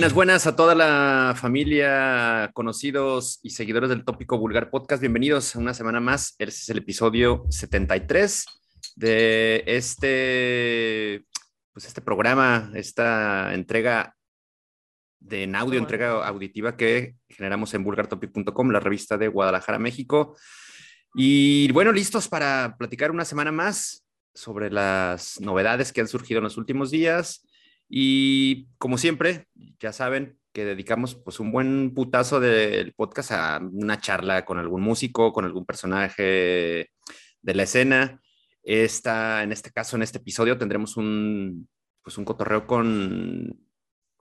Buenas, buenas a toda la familia, conocidos y seguidores del Tópico Vulgar Podcast. Bienvenidos a una semana más. Este es el episodio 73 de este, pues este programa, esta entrega de en audio, entrega auditiva que generamos en vulgartopic.com, la revista de Guadalajara, México. Y bueno, listos para platicar una semana más sobre las novedades que han surgido en los últimos días y como siempre, ya saben que dedicamos pues un buen putazo del podcast a una charla con algún músico, con algún personaje de la escena. Esta, en este caso, en este episodio, tendremos un, pues un cotorreo con,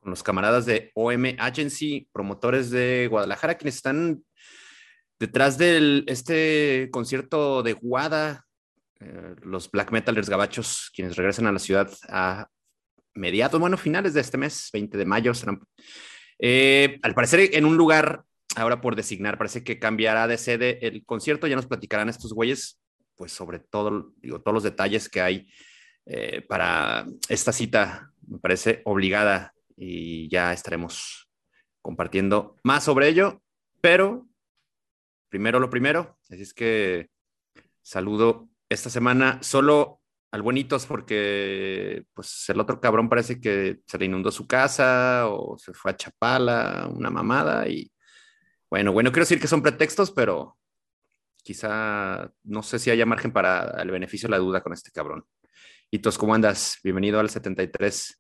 los camaradas de OM Agency, promotores de Guadalajara, quienes están detrás de este concierto de Guada, eh, los black metalers gabachos, quienes regresan a la ciudad a mediados, bueno, finales de este mes, 20 de mayo. Eh, al parecer en un lugar, ahora por designar, parece que cambiará de sede el concierto, ya nos platicarán estos güeyes, pues sobre todo, digo, todos los detalles que hay eh, para esta cita, me parece obligada. Y ya estaremos compartiendo más sobre ello, pero primero lo primero, así es que saludo esta semana. Solo al buenitos porque pues el otro cabrón parece que se le inundó su casa o se fue a Chapala, una mamada y bueno, bueno, quiero decir que son pretextos, pero quizá no sé si haya margen para el beneficio de la duda con este cabrón. Hitos, ¿cómo andas? Bienvenido al 73.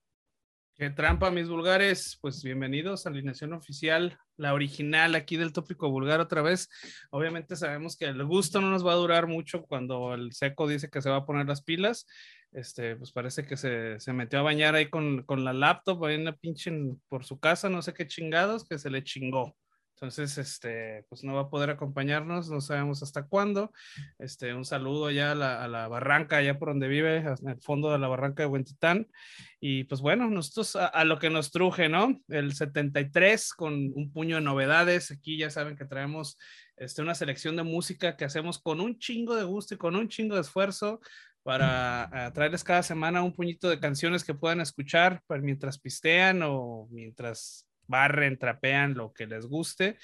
Qué trampa, mis vulgares. Pues bienvenidos a Alineación Oficial, la original aquí del tópico vulgar otra vez. Obviamente sabemos que el gusto no nos va a durar mucho cuando el seco dice que se va a poner las pilas. Este, pues parece que se, se metió a bañar ahí con, con la laptop, ahí en la pinche por su casa, no sé qué chingados, que se le chingó. Entonces, este, pues no va a poder acompañarnos, no sabemos hasta cuándo. Este, un saludo ya a la, barranca, allá por donde vive, en el fondo de la barranca de Huentitán. Y pues bueno, nosotros a, a, lo que nos truje, ¿no? El 73 con un puño de novedades. Aquí ya saben que traemos este, una selección de música que hacemos con un chingo de gusto y con un chingo de esfuerzo para traerles cada semana un puñito de canciones que puedan escuchar pues, mientras pistean o mientras barren, trapean, lo que les guste.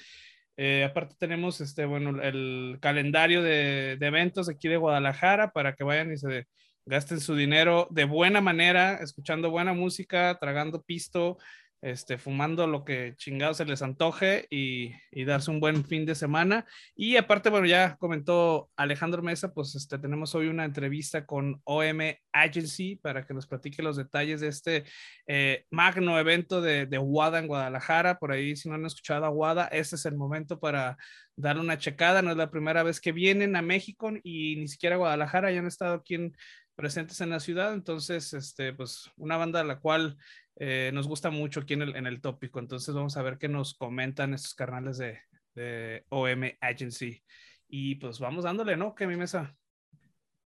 Eh, aparte tenemos este, bueno, el calendario de, de, eventos aquí de Guadalajara para que vayan y se gasten su dinero de buena manera, escuchando buena música, tragando pisto, este, fumando lo que chingado se les antoje y, y, darse un buen fin de semana. Y aparte, bueno, ya comentó Alejandro Mesa, pues este, tenemos hoy una entrevista con OM Agency para que nos platique los detalles de este eh, magno evento de, de WADA en Guadalajara. Por ahí, si no han escuchado a WADA, este es el momento para dar una checada. No es la primera vez que vienen a México y ni siquiera a Guadalajara, ya han estado aquí en, presentes en la ciudad. Entonces, este, pues una banda a la cual eh, nos gusta mucho aquí en el, en el, tópico. Entonces vamos a ver qué nos comentan estos carnales de, OM Agency. Y pues vamos dándole, ¿no? ¿Qué mi mesa?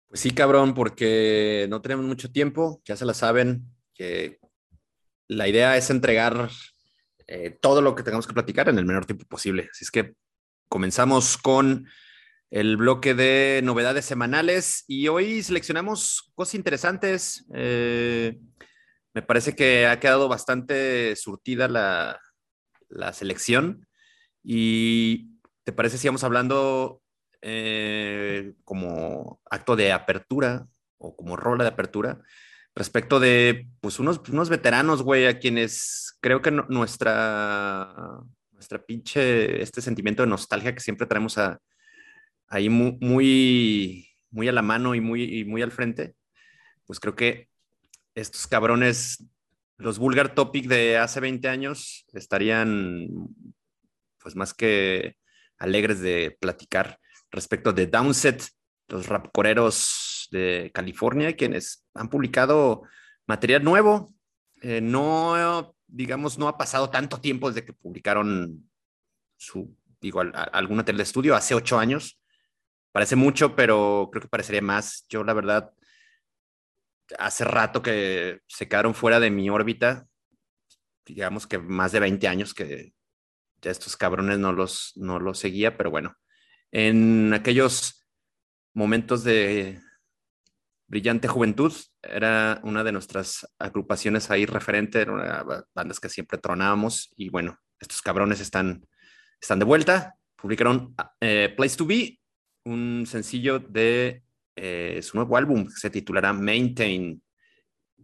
Pues sí, cabrón, porque no tenemos mucho tiempo, ya se la saben, que la idea es entregar eh, todo lo que tengamos que platicar en el menor tiempo posible. Así es que comenzamos con el bloque de novedades semanales y hoy seleccionamos cosas interesantes. Eh, me parece que ha quedado bastante surtida la, la selección. ¿Y te parece si vamos hablando eh, como acto de apertura o como rola de apertura respecto de pues unos, unos veteranos, güey, a quienes creo que nuestra, nuestra pinche, este sentimiento de nostalgia que siempre traemos ahí muy, muy, muy a la mano y muy, y muy al frente, pues creo que estos cabrones, los Vulgar Topic de hace 20 años, estarían pues más que alegres de platicar respecto de Downset, los rapcoreros de California, quienes han publicado material nuevo. Eh, no, digamos, no ha pasado tanto tiempo desde que publicaron su, digo, alguna tele de estudio, hace ocho años. Parece mucho, pero creo que parecería más. Yo, la verdad, hace rato que se quedaron fuera de mi órbita, digamos que más de 20 años que ya estos cabrones no los, no los seguía, pero bueno, en aquellos momentos de Brillante Juventud era una de nuestras agrupaciones ahí referente, era bandas que siempre tronábamos y bueno, estos cabrones están, están de vuelta. Publicaron eh, Place to Be, un sencillo de eh, su nuevo álbum que se titulará Maintain.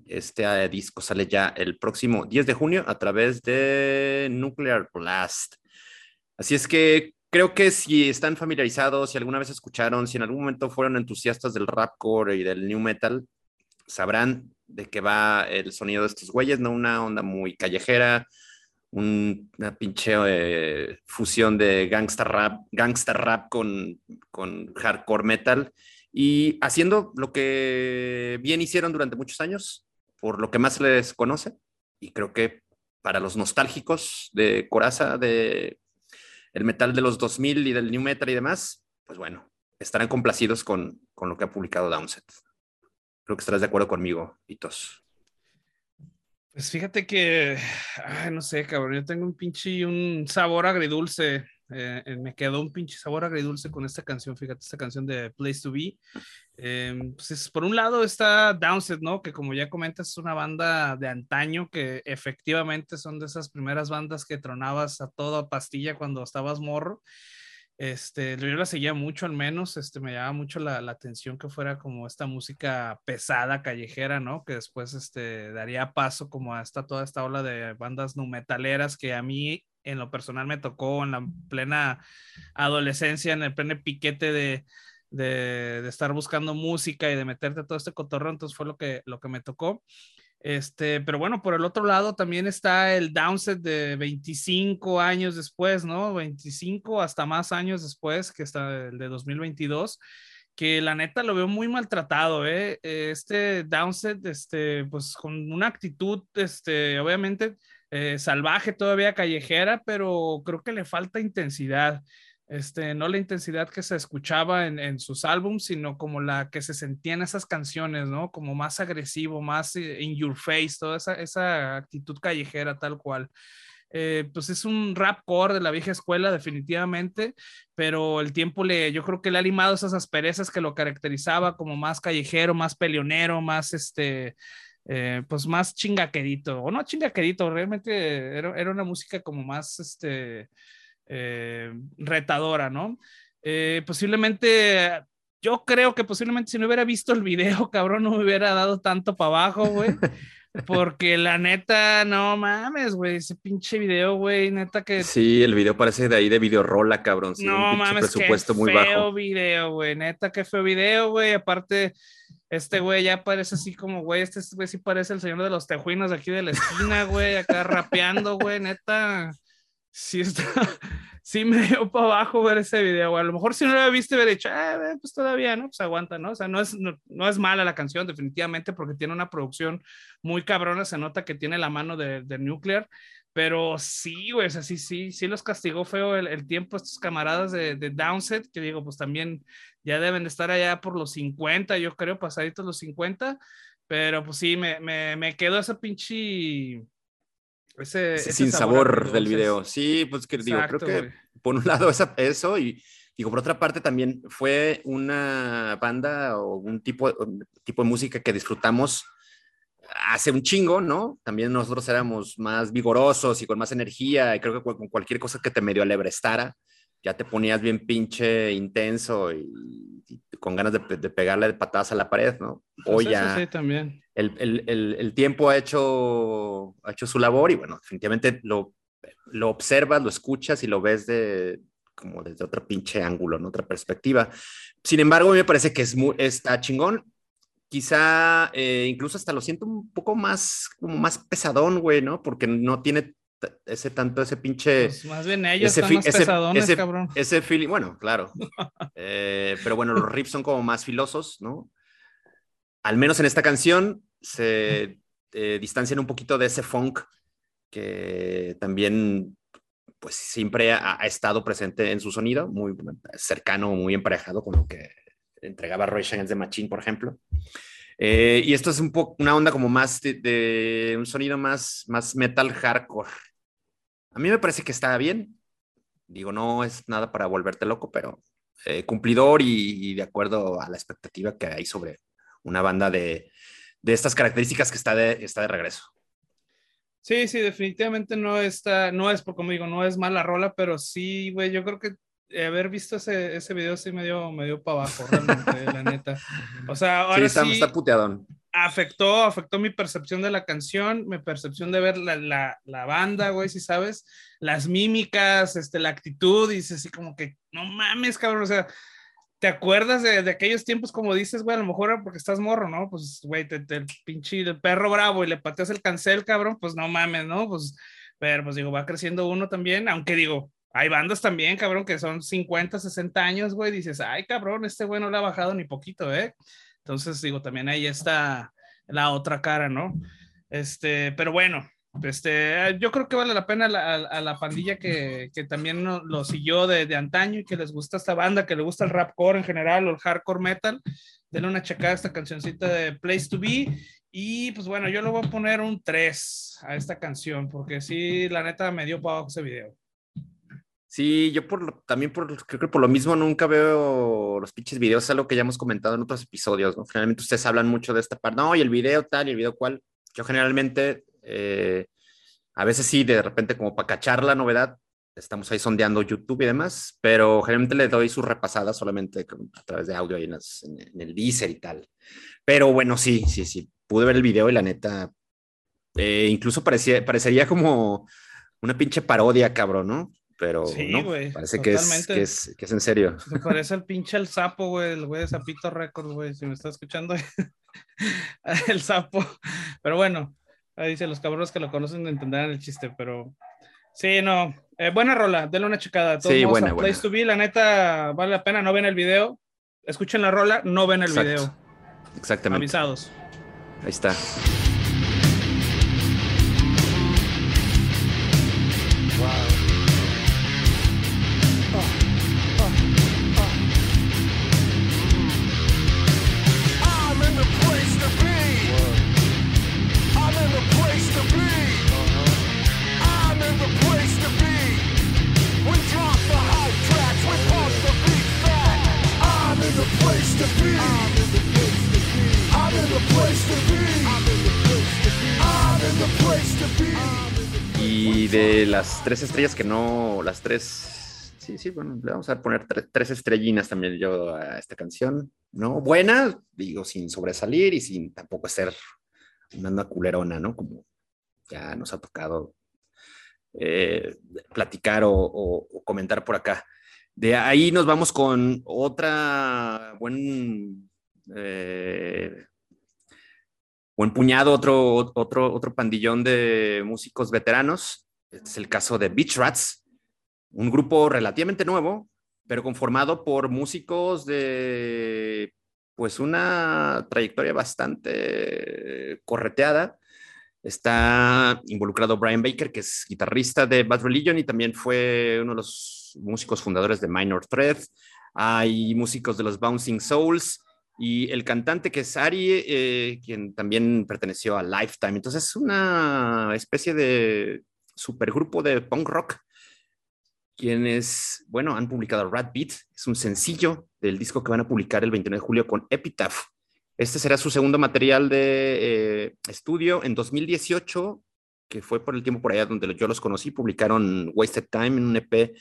Este eh, disco sale ya el próximo 10 de junio a través de Nuclear Blast. Así es que creo que si están familiarizados, si alguna vez escucharon, si en algún momento fueron entusiastas del rapcore y del new metal, sabrán de qué va el sonido de estos güeyes, ¿no? Una onda muy callejera, una pinche eh, fusión de gangsta rap, gangsta rap con, con hardcore metal y haciendo lo que bien hicieron durante muchos años, por lo que más les conoce. Y creo que para los nostálgicos de Coraza, de el metal de los 2000 y del new metal y demás, pues bueno, estarán complacidos con, con lo que ha publicado Downset. Creo que estarás de acuerdo conmigo, Hitos. Pues fíjate que, no sé, cabrón, yo tengo un pinche, un sabor agridulce. Eh, eh, me quedó un pinche sabor agridulce con esta canción, fíjate, esta canción de Place to Be. Em, pues por un lado está Downset, ¿no? Que como ya comentas, es una banda de antaño que efectivamente son de esas primeras bandas que tronabas a toda pastilla cuando estabas morro. Este, yo la seguía mucho al menos, este, me llamaba mucho la, atención que fuera como esta música pesada, callejera, ¿no? Que después, este, daría paso como a esta, toda esta ola de bandas nu metaleras que a mí en lo personal me tocó en la plena adolescencia, en el pleno piquete de, de, de estar buscando música y de meterte todo este cotorreo, entonces fue lo que, lo que me tocó. Este, pero bueno, por el otro lado también está el downset de 25 años después, ¿no? 25 hasta más años después, que está el de 2022, que la neta lo veo muy maltratado, ¿eh? Este downset, este, pues con una actitud, este, obviamente eh, salvaje, todavía callejera, pero creo que le falta intensidad. Este, no la intensidad que se escuchaba en, sus álbums, sino como la que se sentía en esas canciones, ¿no? Como más agresivo, más eh, in your face, toda esa, actitud callejera tal cual. Eh, pues es un rap core de la vieja escuela definitivamente, pero el tiempo le, yo creo que le ha limado esas asperezas que lo caracterizaba como más callejero, más peleonero, más este, eh, pues más chingaquerito, o no chingaquerito, realmente era, era una música como más, este, eh, retadora, ¿no? Eh, posiblemente, yo creo que posiblemente si no hubiera visto el video, cabrón, no me hubiera dado tanto para abajo, güey. Porque la neta, no mames, güey, ese pinche video, güey, neta que... Sí, el video parece de ahí de videorola, cabrón. Sí, no mames, presupuesto qué muy feo video, güey, neta, qué feo video, güey. Aparte, este güey ya parece así como, güey, este güey sí parece el señor de los tejuinos aquí de la esquina, güey, acá rapeando, güey, neta sí está, sí me dio para abajo ver ese video, A lo mejor si no lo había visto, hubiera dicho, ah, pues todavía, ¿no? Pues aguanta, ¿no? O sea, no es, no, es mala la canción, definitivamente, porque tiene una producción muy cabrona, se nota que tiene la mano de, de Nuclear, pero sí, güey, o sea, sí, sí, sí los castigó feo el, el tiempo estos camaradas de, de, Downset, que digo, pues también ya deben de estar allá por los 50, yo creo, pasaditos los 50, pero pues sí, me, me, me quedó esa pinche ese, sin sabor, del video. Sí, pues que digo, creo que por un lado eso y digo, por otra parte también fue una banda o un tipo, tipo de música que disfrutamos hace un chingo, ¿no? También nosotros éramos más vigorosos y con más energía y creo que con cualquier cosa que te medio alebrestara, ya te ponías bien pinche intenso y, con ganas de, pegarle de patadas a la pared, ¿no? Pues Hoy ya sí, también. El, el, el, tiempo ha hecho, ha hecho su labor y bueno, definitivamente lo, lo observas, lo escuchas y lo ves de como desde otro pinche ángulo, en otra perspectiva. Sin embargo, a mí me parece que es muy, está chingón. Quizá eh, incluso hasta lo siento un poco más, como más pesadón, güey, ¿no? Porque no tiene ese tanto, ese pinche. Pues más bien ellos ese, están más pesadones, ese, cabrón. Ese feeling, bueno, claro. Eh, pero bueno, los riffs son como más filosos, ¿no? Al menos en esta canción se eh, distancian un poquito de ese funk que también, pues siempre ha, estado presente en su sonido, muy cercano, muy emparejado con lo que entregaba Roy Against the Machine, por ejemplo. Eh, y esto es un poco una onda como más de, de, un sonido más, más metal hardcore, a mí me parece que está bien. Digo, no es nada para volverte loco, pero eh, cumplidor y, de acuerdo a la expectativa que hay sobre una banda de, de estas características que está de, está de regreso. Sí, sí, definitivamente no está, no es, como digo, no es mala rola, pero sí, güey, yo creo que haber visto ese, ese video sí me dio, me dio para abajo, realmente, la neta. O sea, ahora sí, está, está puteadón. Afectó, afectó mi percepción de la canción, mi percepción de ver la, la, la banda, güey, si sabes, las mímicas, este, la actitud, y dices así como que, no mames, cabrón, o sea, ¿Te acuerdas de, de, aquellos tiempos, como dices, güey? A lo mejor era porque estás morro, ¿no? Pues, güey, te, te, el pinche el perro bravo y le pateas el cancel, cabrón, pues no mames, ¿no? Pues, pero pues digo, va creciendo uno también, aunque digo, hay bandas también, cabrón, que son 50, 60 años, güey, dices, ay, cabrón, este güey no le ha bajado ni poquito, ¿eh? Entonces, digo, también ahí está la otra cara, ¿no? Este, pero bueno, este, yo creo que vale la pena a, la pandilla que, que también lo, siguió de, de, antaño y que les gusta esta banda, que le gusta el rapcore en general o el hardcore metal. Denle una checada a esta cancioncita de Place to Be. Y pues bueno, yo le voy a poner un 3 a esta canción, porque sí, la neta me dio para ese video. Sí, yo por, también por, creo que por lo mismo nunca veo los pinches videos, es algo que ya hemos comentado en otros episodios, ¿no? Generalmente ustedes hablan mucho de esta parte, no, y el video tal, y el video cual. Yo generalmente eh, a veces sí, de repente como para cachar la novedad, estamos ahí sondeando YouTube y demás, pero generalmente le doy su repasada solamente a través de audio y en, el Deezer y tal. Pero bueno, sí, sí, sí, pude ver el video y la neta, eh, incluso parecía, parecería como una pinche parodia, cabrón, ¿no? Pero no, parece que es, que es, que, es, en serio. Me parece el pinche el sapo, güey, el güey de Zapito Records, güey, si me está escuchando, el sapo. Pero bueno, Ahí dice, los cabrones que lo conocen entenderán el chiste, pero sí, no. Eh, buena rola, denle una checada. Todos sí, buena, buena. Place to Be, la neta, vale la pena, no ven el video. Escuchen la rola, no ven el video. Exactamente. Avisados. Ahí está. Tres estrellas que no, las tres, sí, sí, bueno, le vamos a poner tres, estrellinas también yo a esta canción, ¿no? Buena, digo, sin sobresalir y sin tampoco ser una culerona, ¿no? Como ya nos ha tocado eh, platicar o, comentar por acá. De ahí nos vamos con otra buen eh, buen puñado, otro, otro, otro pandillón de músicos veteranos. Este es el caso de Beach Rats, un grupo relativamente nuevo, pero conformado por músicos de pues una trayectoria bastante correteada. Está involucrado Brian Baker, que es guitarrista de Bad Religion y también fue uno de los músicos fundadores de Minor Threat. Hay músicos de los Bouncing Souls, y el cantante que es Ari, eh, quien también perteneció a Lifetime. Entonces es una especie de supergrupo de punk rock, quienes, bueno, han publicado Rat Beat, es un sencillo del disco que van a publicar el 29 de julio con Epitaph. Este será su segundo material de eh, estudio. En 2018, que fue por el tiempo por allá donde yo los conocí, publicaron Wasted Time en un EP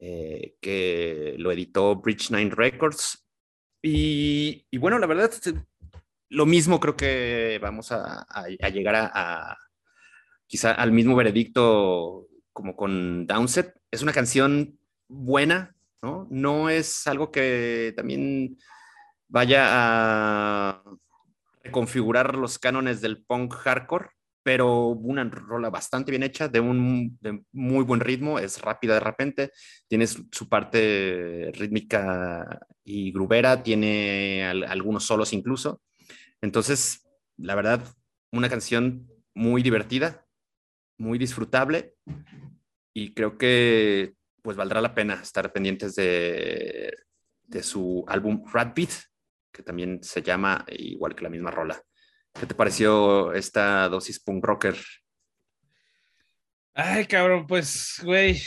eh, que lo editó Bridge Nine Records y, bueno, la verdad, lo mismo creo que vamos a, llegar a, quizá al mismo veredicto como con Downset. Es una canción buena, ¿no? No es algo que también vaya a reconfigurar los cánones del punk hardcore, pero una rola bastante bien hecha, de un muy buen ritmo, es rápida de repente, tiene su, parte rítmica y grubera, tiene algunos solos incluso. Entonces, la verdad, una canción muy divertida, muy disfrutable y creo que pues valdrá la pena estar pendientes de, de su álbum Rat Beat, que también se llama igual que la misma rola. ¿Qué te pareció esta dosis punk rocker? Ay, cabrón, pues, güey,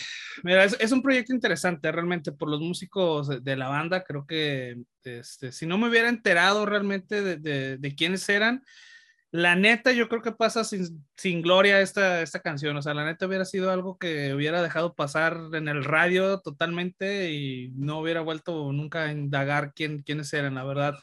mira, es, un proyecto interesante realmente por los músicos de, la banda. Creo que este, si no me hubiera enterado realmente de, de, quiénes eran, la neta, yo creo que pasa sin, sin, gloria esta, esta canción. O sea, la neta hubiera sido algo que hubiera dejado pasar en el radio totalmente y no hubiera vuelto nunca a indagar quién, quiénes eran, la verdad.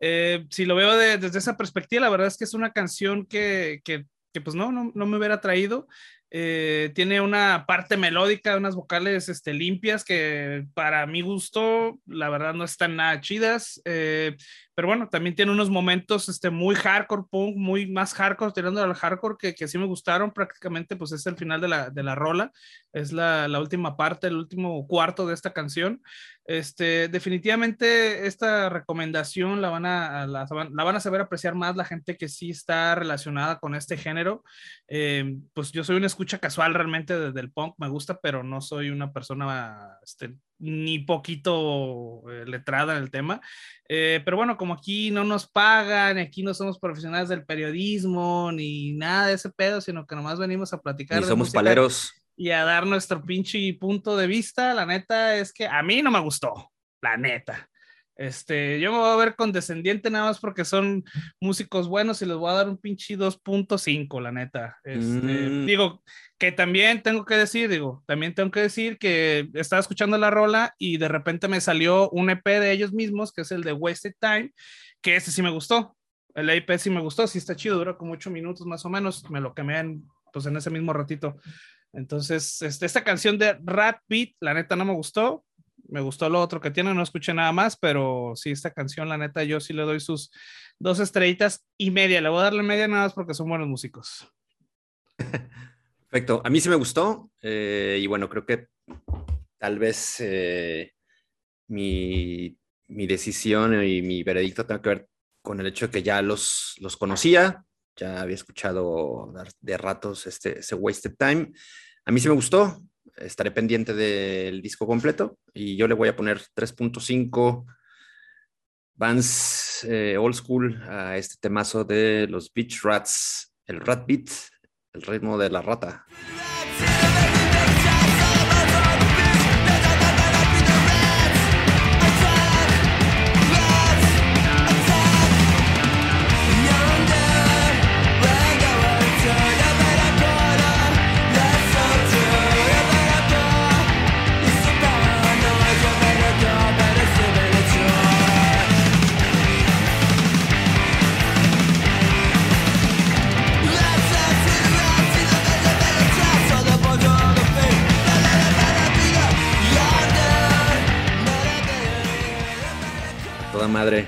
Eh, si lo veo desde esa perspectiva, la verdad es que es una canción que, que, que pues no, no, no, me hubiera traído. Eh, tiene una parte melódica, unas vocales este, limpias que para mi gusto, la verdad, no están nada chidas. Eh, pero bueno, también tiene unos momentos este, muy hardcore punk, muy más hardcore, tirando al hardcore, que, que sí me gustaron. Prácticamente, pues es el final de la, de la rola, es la, la, última parte, el último cuarto de esta canción. Este, definitivamente, esta recomendación la van, a, la, la, van a saber apreciar más la gente que sí está relacionada con este género. Eh, pues yo soy una escucha casual realmente desde el punk, me gusta, pero no soy una persona este, ni poquito eh, letrada en el tema. Eh, pero bueno, como aquí no nos pagan, aquí no somos profesionales del periodismo, ni nada de ese pedo, sino que nomás venimos a platicar. Y somos paleros. Y a dar nuestro pinche punto de vista, la neta es que a mí no me gustó, la neta. Este, yo me voy a ver condescendiente nada más porque son músicos buenos y les voy a dar un pinche 2.5, la neta. Este, mm. Digo, que también tengo que decir, digo, también tengo que decir que estaba escuchando la rola y de repente me salió un EP de ellos mismos, que es el de Wasted Time, que ese sí me gustó. El EP sí me gustó, sí está chido, dura como 8 minutos más o menos, me lo quemé en, pues en ese mismo ratito. Entonces, este, esta canción de Rat Beat, la neta no me gustó, me gustó lo otro que tiene, no escuché nada más, pero sí, esta canción, la neta, yo sí le doy sus dos estrellitas y media. Le voy a darle media nada más porque son buenos músicos. Perfecto. A mí sí me gustó eh, y bueno, creo que tal vez eh, mi, mi, decisión y mi veredicto tenga que ver con el hecho de que ya los, los conocía, ya había escuchado de ratos este, ese Wasted Time. A mí sí me gustó, estaré pendiente del disco completo y yo le voy a poner 3.5 bands eh, old school a este temazo de los Beach Rats, el Rat Beat, el ritmo de la rata. Madre.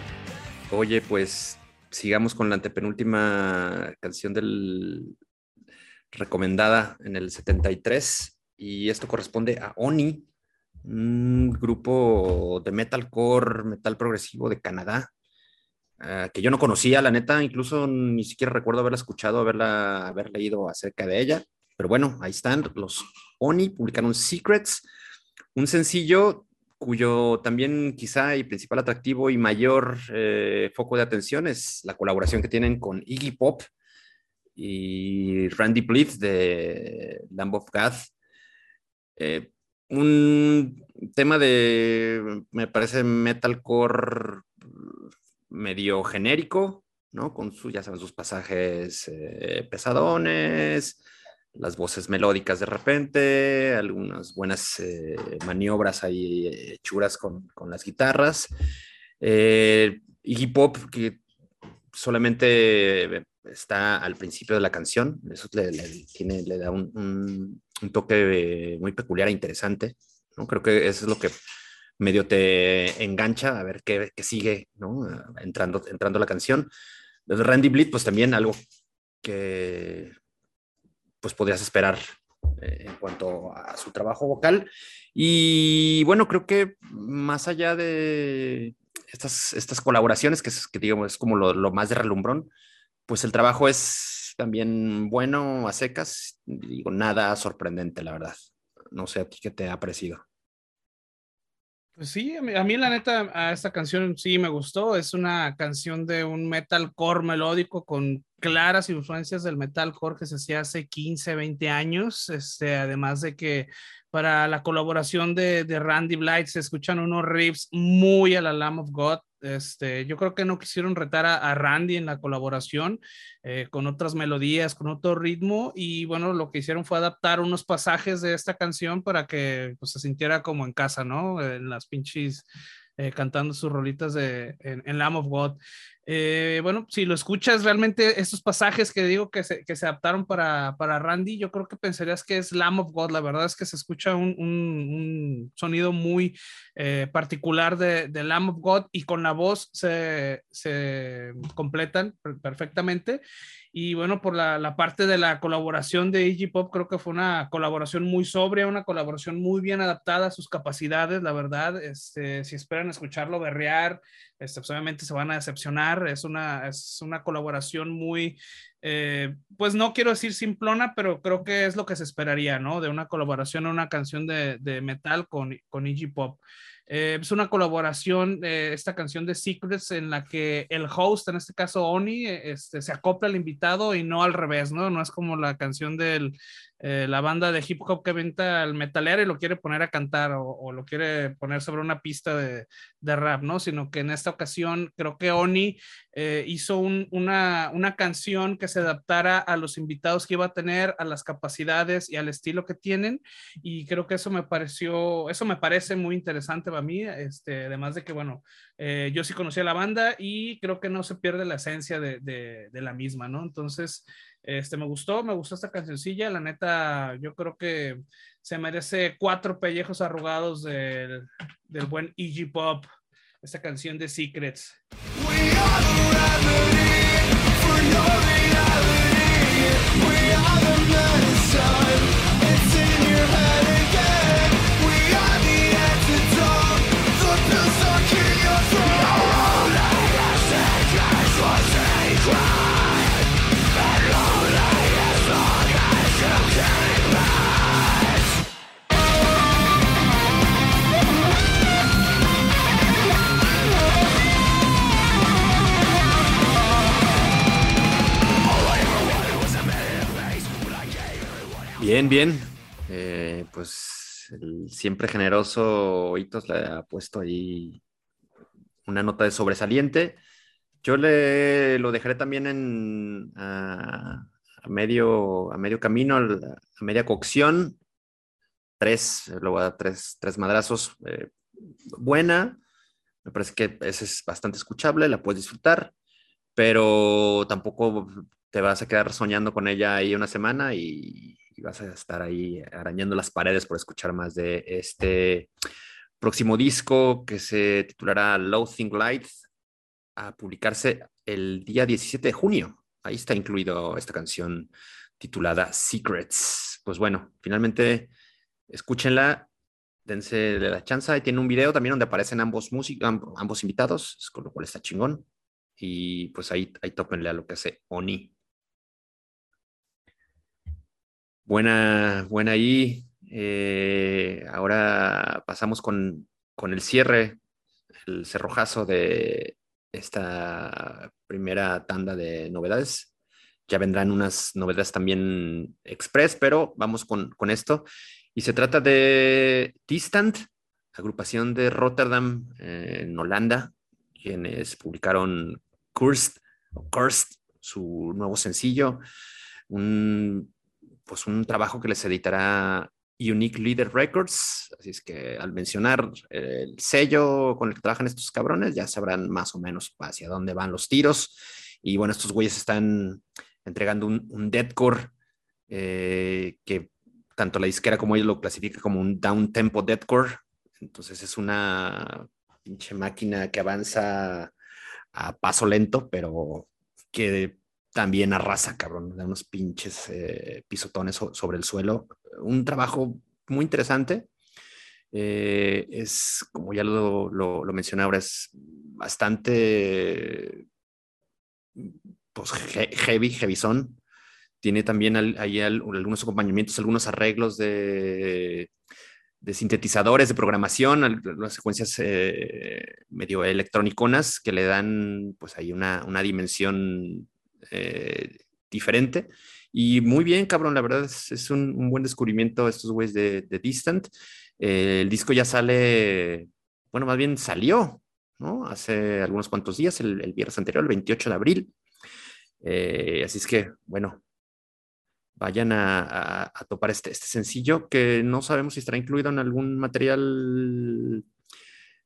Oye, pues sigamos con la antepenúltima canción del recomendada en el 73 y esto corresponde a Oni, un grupo de metalcore, metal progresivo de Canadá, ah, que yo no conocía, la neta, incluso ni siquiera recuerdo haberla escuchado, haberla, haber leído acerca de ella, pero bueno, ahí están, los Oni publicaron Secrets, un sencillo cuyo también quizá y principal atractivo y mayor eh, foco de atención es la colaboración que tienen con Iggy Pop y Randy Blythe de Lamb of God. Eh, un tema de, me parece, metalcore medio genérico, ¿no? Con su, ya saben, sus pasajes eh, pesadones, las voces melódicas de repente, algunas buenas eh, maniobras ahí hechuras con, con las guitarras. Eh, Iggy Pop, que solamente está al principio de la canción, eso le, tiene, le da un, un, toque muy peculiar e interesante, ¿no? Creo que eso es lo que medio te engancha a ver qué, qué sigue, ¿no? Entrando, entrando la canción. Randy Blit, pues también algo que pues podrías esperar eh, en cuanto a su trabajo vocal. Y bueno, creo que más allá de estas, estas colaboraciones, que, es, que digamos es como lo, más de relumbrón, pues el trabajo es también bueno a secas, digo, nada sorprendente, la verdad. No sé a ti qué te ha parecido. Pues sí, a mí, la neta, a esta canción sí me gustó. Es una canción de un metalcore melódico con claras influencias del metalcore que se hacía hace 15, 20 años, este, además de que para la colaboración de, de Randy Blight se escuchan unos riffs muy a la Lamb of God, este, yo creo que no quisieron retar a, Randy en la colaboración eh, con otras melodías, con otro ritmo y bueno, lo que hicieron fue adaptar unos pasajes de esta canción para que pues, se sintiera como en casa, ¿no? En las pinches eh, cantando sus rolitas de, en, en Lamb of God. Eh, bueno, si lo escuchas realmente, estos pasajes que digo que se, que se adaptaron para, para, Randy, yo creo que pensarías que es Lamb of God. La verdad es que se escucha un, un, sonido muy eh, particular de, de, Lamb of God y con la voz se, se completan perfectamente. Y bueno, por la, parte de la colaboración de Iggy Pop, creo que fue una colaboración muy sobria, una colaboración muy bien adaptada a sus capacidades, la verdad. Este, si esperan escucharlo berrear, este, pues obviamente se van a decepcionar. Es una, es una colaboración muy, eh, pues no quiero decir simplona, pero creo que es lo que se esperaría, ¿no? De una colaboración, una canción de, de metal con, con Iggy Pop. Eh, es una colaboración, eh, esta canción de Secrets, en la que el host, en este caso Oni, eh, este, se acopla al invitado y no al revés, ¿no? No es como la canción del, eh, la banda de hip hop que venta al metalero y lo quiere poner a cantar o, lo quiere poner sobre una pista de, de, rap, ¿no? Sino que en esta ocasión creo que Oni eh, hizo una, una, canción que se adaptara a los invitados que iba a tener, a las capacidades y al estilo que tienen y creo que eso me pareció, eso me parece muy interesante para mí, este, además de que, bueno, eh, yo sí conocía la banda y creo que no se pierde la esencia de, de, de la misma, ¿no? Entonces, este, me gustó, me gustó esta cancioncilla. La neta, yo creo que se merece cuatro pellejos arrugados del, del buen Iggy Pop. Esta canción de Secrets. Bien, bien. Eh, pues el siempre generoso Hitos le ha puesto ahí una nota de sobresaliente. Yo le lo dejaré también en medio, a medio camino, a media cocción. Tres, voy a tres, tres madrazos. Eh, buena, me parece que esa es bastante escuchable, la puedes disfrutar, pero tampoco te vas a quedar soñando con ella ahí una semana y, y vas a estar ahí arañando las paredes por escuchar más de este próximo disco que se titulará Loathing Light a publicarse el día 17 de junio. Ahí está incluido esta canción titulada Secrets. Pues bueno, finalmente escúchenla, dense la chance. Y tiene un video también donde aparecen ambos, ambos invitados, con lo cual está chingón. Y pues ahí, ahí tópenle a lo que hace Oni. Buena, buena ahí. Eh, ahora pasamos con, el cierre, el cerrojazo de esta primera tanda de novedades. Ya vendrán unas novedades también express, pero vamos con, esto. Y se trata de Distant, agrupación de Rotterdam en Holanda, quienes publicaron Cursed, Cursed, su nuevo sencillo. Un pues un trabajo que les editará Unique Leader Records, así es que al mencionar el sello con el que trabajan estos cabrones, ya sabrán más o menos hacia dónde van los tiros. Y bueno, estos güeyes están entregando un, un deadcore eh, que tanto la disquera como ellos lo clasifica como un down tempo deadcore. Entonces es una pinche máquina que avanza a paso lento, pero que también arrasa, cabrón, da unos pinches eh, pisotones sobre el suelo. Un trabajo muy interesante. Eh, es, como ya lo, lo, mencioné ahora, es bastante pues, heavy, heavy son. Tiene también ahí algunos acompañamientos, algunos arreglos de, de sintetizadores, de programación, algunas secuencias eh, medio electróniconas que le dan pues ahí una, una dimensión eh, diferente. Y muy bien, cabrón, la verdad es, un, buen descubrimiento estos güeyes de, Distant. el disco ya sale, bueno, más bien salió, ¿no? Hace algunos cuantos días, el, viernes anterior, el 28 de abril. así es que, bueno, vayan a, topar este, este, sencillo que no sabemos si estará incluido en algún material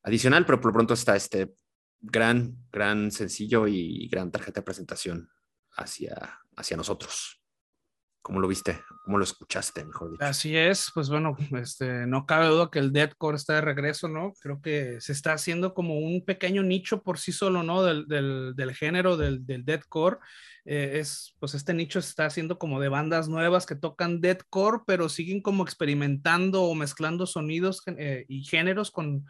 adicional, pero por lo pronto está este gran, gran sencillo y gran tarjeta de presentación hacia, hacia nosotros. ¿Cómo lo viste? ¿Cómo lo escuchaste, mejor dicho? Así es, pues bueno, este, no cabe duda que el deathcore está de regreso, ¿no? Creo que se está haciendo como un pequeño nicho por sí solo, ¿no? Del, del, género del, del deathcore. Eh, es, pues este nicho se está haciendo como de bandas nuevas que tocan deathcore, pero siguen como experimentando o mezclando sonidos eh, y géneros con,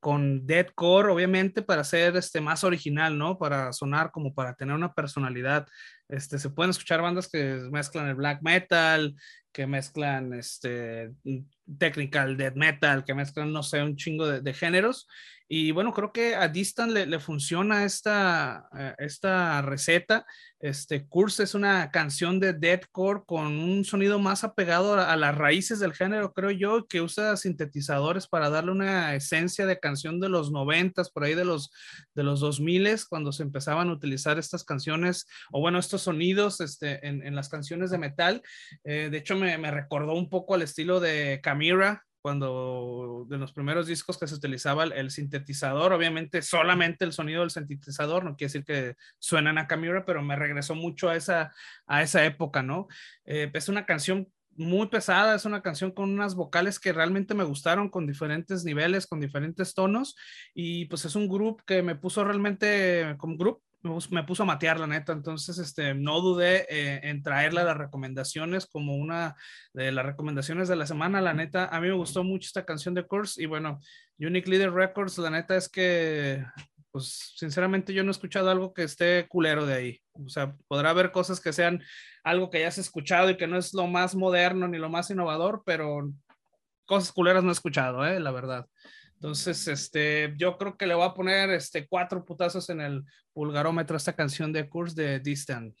con deathcore, obviamente, para ser este, más original, ¿no? Para sonar como para tener una personalidad. Este, se pueden escuchar bandas que mezclan el black metal, que mezclan este, technical death metal, que mezclan, no sé, un chingo de, de géneros. Y bueno, creo que a Distant le, le funciona esta, eh, esta receta. Este Curse es una canción de deathcore con un sonido más apegado a, las raíces del género, creo yo, que usa sintetizadores para darle una esencia de canción de los noventas, por ahí de los, de los 2000 cuando se empezaban a utilizar estas canciones, o bueno, estos sonidos este, en, en las canciones de metal. Eh, de hecho, me, recordó un poco al estilo de Camira, cuando de los primeros discos que se utilizaba el, sintetizador, obviamente solamente el sonido del sintetizador, no quiere decir que suenan a Camira, pero me regresó mucho a esa, a esa época, ¿no? Eh, es una canción muy pesada, es una canción con unas vocales que realmente me gustaron, con diferentes niveles, con diferentes tonos, y pues es un grupo que me puso realmente, como grupo, me puso a matear, la neta. Entonces, este, no dudé eh, en traerle las recomendaciones como una de las recomendaciones de la semana. La neta, a mí me gustó mucho esta canción de Course. Y bueno, Unique Leader Records, la neta es que, pues, sinceramente, yo no he escuchado algo que esté culero de ahí. O sea, podrá haber cosas que sean algo que ya has escuchado y que no es lo más moderno ni lo más innovador, pero cosas culeras no he escuchado, eh, la verdad. Entonces, este, yo creo que le voy a poner este, cuatro putazos en el pulgarómetro a esta canción de Curse de Distant.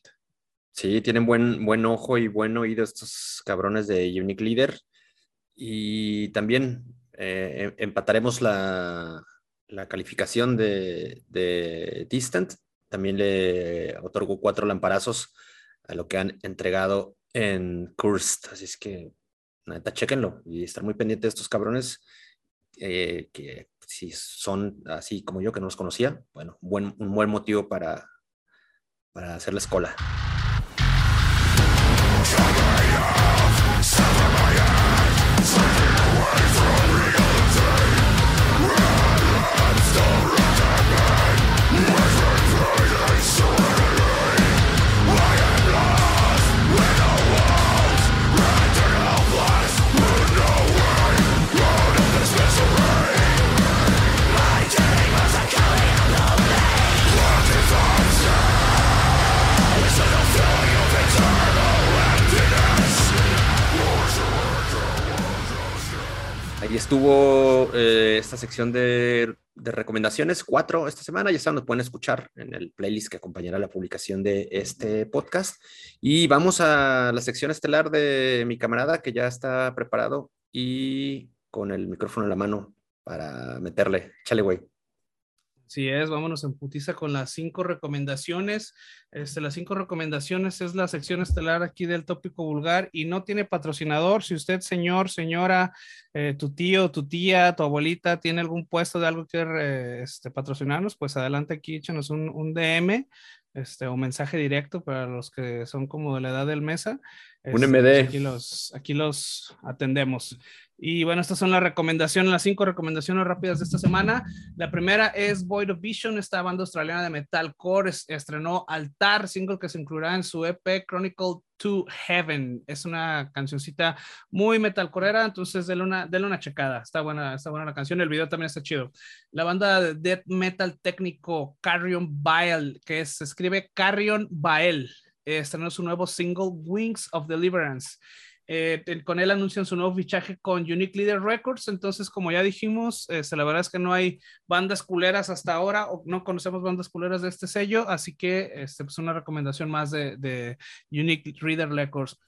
Sí, tienen buen, buen ojo y buen oído estos cabrones de Unique Leader. Y también eh, em, empataremos la, la calificación de, de, Distant. También le otorgo cuatro lamparazos a lo que han entregado en Cursed. Así es que, neta, chequenlo y estar muy pendiente de estos cabrones eh, que si son así como yo, que no los conocía, bueno, buen, un buen motivo para, para hacerles cola. De, recomendaciones, cuatro esta semana, ya saben, nos pueden escuchar en el playlist que acompañará la publicación de este podcast. Y vamos a la sección estelar de mi camarada que ya está preparado y con el micrófono en la mano para meterle. Chale, güey. Así es, vámonos en putiza con las cinco recomendaciones. Este, las cinco recomendaciones es la sección estelar aquí del tópico vulgar y no tiene patrocinador. Si usted, señor, señora, eh, tu tío, tu tía, tu abuelita tiene algún puesto de algo que eh, este, patrocinarnos, pues adelante aquí, échanos un, un DM este, o mensaje directo para los que son como de la edad del mesa. un MD. Este, aquí los, aquí los atendemos. Y bueno, estas son las recomendaciones, las cinco recomendaciones rápidas de esta semana. La primera es Void of Vision, esta banda australiana de metalcore estrenó Altar, single que se incluirá en su EP Chronicle to Heaven. Es una cancioncita muy metalcorera, entonces denle una, denle una checada. Está buena, está buena la canción, el video también está chido. La banda de death metal técnico Carrion Bael, que se escribe Carrion Bael, estrenó su nuevo single Wings of Deliverance. Eh, con él anuncian su nuevo fichaje con Unique Leader Records. Entonces, como ya dijimos, este, la verdad es que no hay bandas culeras hasta ahora, o no conocemos bandas culeras de este sello, así que este, pues una recomendación más de, de Unique Reader Records.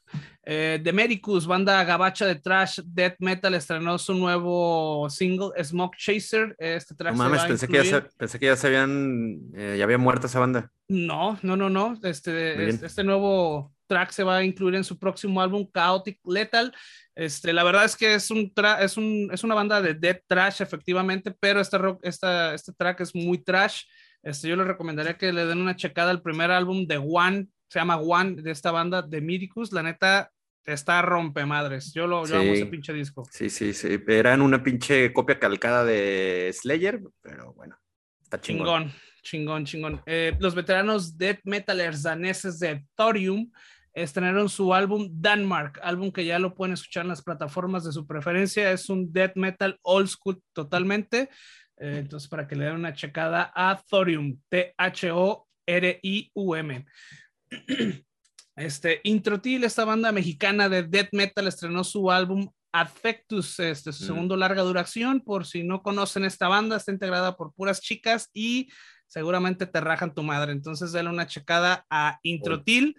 Eh, Demericus, banda gabacha de trash death metal, estrenó su nuevo single Smoke Chaser. Este track no mames, pensé, que ya se, pensé que ya se habían, eh, ya había muerto esa banda. No, no, no, no. Este, este, este nuevo track se va a incluir en su próximo álbum Chaotic Lethal. Este, la verdad es que es, un es, un, es una banda de death trash, efectivamente, pero este, rock, esta, este track es muy trash. Este, yo les recomendaría que le den una checada al primer álbum de One, se llama One, de esta banda de Miricus. La neta, está rompe madres. Yo lo yo amo ese pinche disco. Sí, sí, sí. Eran una pinche copia calcada de Slayer, pero bueno, está chingón. Chingón, chingón, chingón. Eh, los veteranos death metalers daneses de Thorium estrenaron su álbum Denmark, álbum que ya lo pueden escuchar en las plataformas de su preferencia. Es un death metal old school totalmente. Eh, entonces, para que le den una checada a Thorium, T-H-O-R-I-U-M. Este, Introtil, esta banda mexicana de death metal, estrenó su álbum Affectus, este, su mm. segundo larga duración. Por si no conocen esta banda, está integrada por puras chicas y seguramente te rajan tu madre. Entonces, dale una checada a Introtil.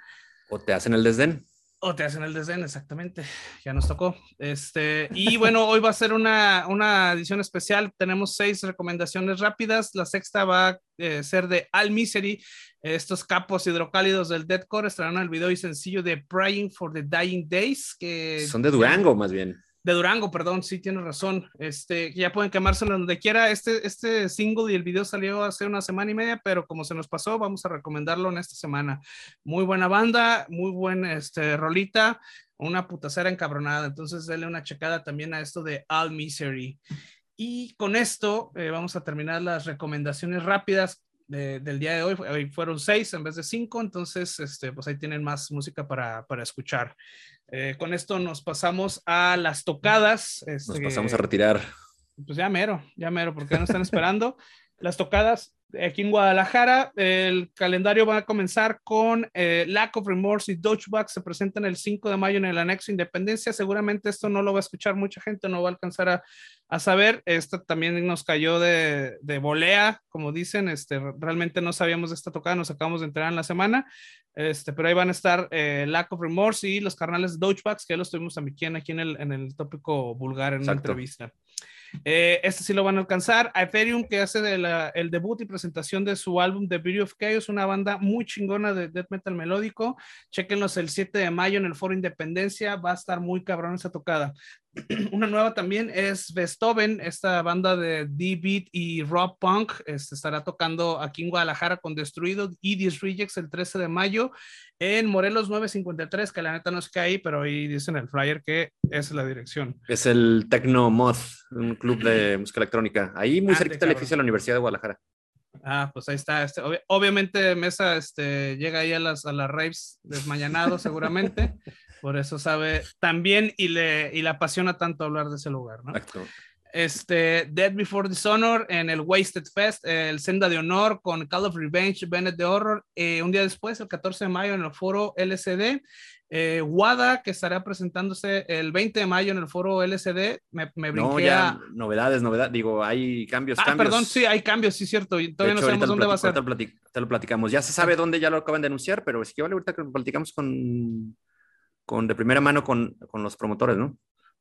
O te hacen el desdén. O te hacen el desdén, exactamente. Ya nos tocó. Este, y bueno, hoy va a ser una, una edición especial. Tenemos seis recomendaciones rápidas. La sexta va a eh, ser de Al Misery. Estos capos hidrocálidos del Deadcore estarán el video y sencillo de Praying for the Dying Days. Que Son de Durango, más bien de Durango, perdón, sí tienes razón. Este, ya pueden quemárselo donde quiera. Este, este single y el video salió hace una semana y media, pero como se nos pasó, vamos a recomendarlo en esta semana. Muy buena banda, muy buen este, rolita, una putacera encabronada. Entonces, denle una checada también a esto de All Misery. Y con esto eh, vamos a terminar las recomendaciones rápidas del día de hoy. Hoy fueron seis en vez de cinco, entonces, este, pues ahí tienen más música para, para escuchar. Eh, con esto nos pasamos a las tocadas. Este, nos pasamos a retirar. Pues ya mero, ya mero, porque ya nos están esperando. las tocadas aquí en Guadalajara, el calendario va a comenzar con eh, Lack of Remorse y Dodgebug se presentan el 5 de mayo en el anexo Independencia. Seguramente esto no lo va a escuchar mucha gente, no va a alcanzar a, a saber. Esto también nos cayó de, de, volea, como dicen. Este, realmente no sabíamos de esta tocada, nos acabamos de enterar en la semana. Este, pero ahí van a estar eh, Lack of Remorse y los carnales Dodgebugs, que ya los tuvimos también aquí en el, en el tópico vulgar en una entrevista. Eh, este sí lo van a alcanzar. Ethereum, que hace el debut y presentación de su álbum The Beauty of Chaos, una banda muy chingona de death metal melódico. Chequenlos el 7 de mayo en el Foro Independencia. Va a estar muy cabrón esa tocada. Una nueva también es Bestoven, esta banda de D-Beat y Rock Punk. Este, estará tocando aquí en Guadalajara con Destruido y Dis Rejects el 13 de mayo en Morelos 953, que la neta no es que ahí, pero ahí dicen el flyer que es la dirección. Es el Tecno Moth, un club de música electrónica. Ahí muy cerquita del edificio de la Universidad de Guadalajara. Ah, pues ahí está. Este, obviamente Mesa este, llega ahí a las, a las raves desmañanado seguramente. Por eso sabe también y le, y le apasiona tanto hablar de ese lugar, ¿no? Exacto este, Dead Before Dishonor en el Wasted Fest, el Senda de Honor con Call of Revenge, Bennett de Horror, eh, un día después, el 14 de mayo, en el foro LCD. Eh, Wada, que estará presentándose el 20 de mayo en el foro LCD. Me, me no, ya, novedades, novedades. Digo, hay cambios, ah, perdón, sí, hay cambios, sí, cierto. Y todavía no sabemos dónde va a ser. Te lo, platicamos. Ya se sabe dónde, ya lo acaban de anunciar, pero es que vale ahorita que lo platicamos con, con de primera mano con, con los promotores, ¿no?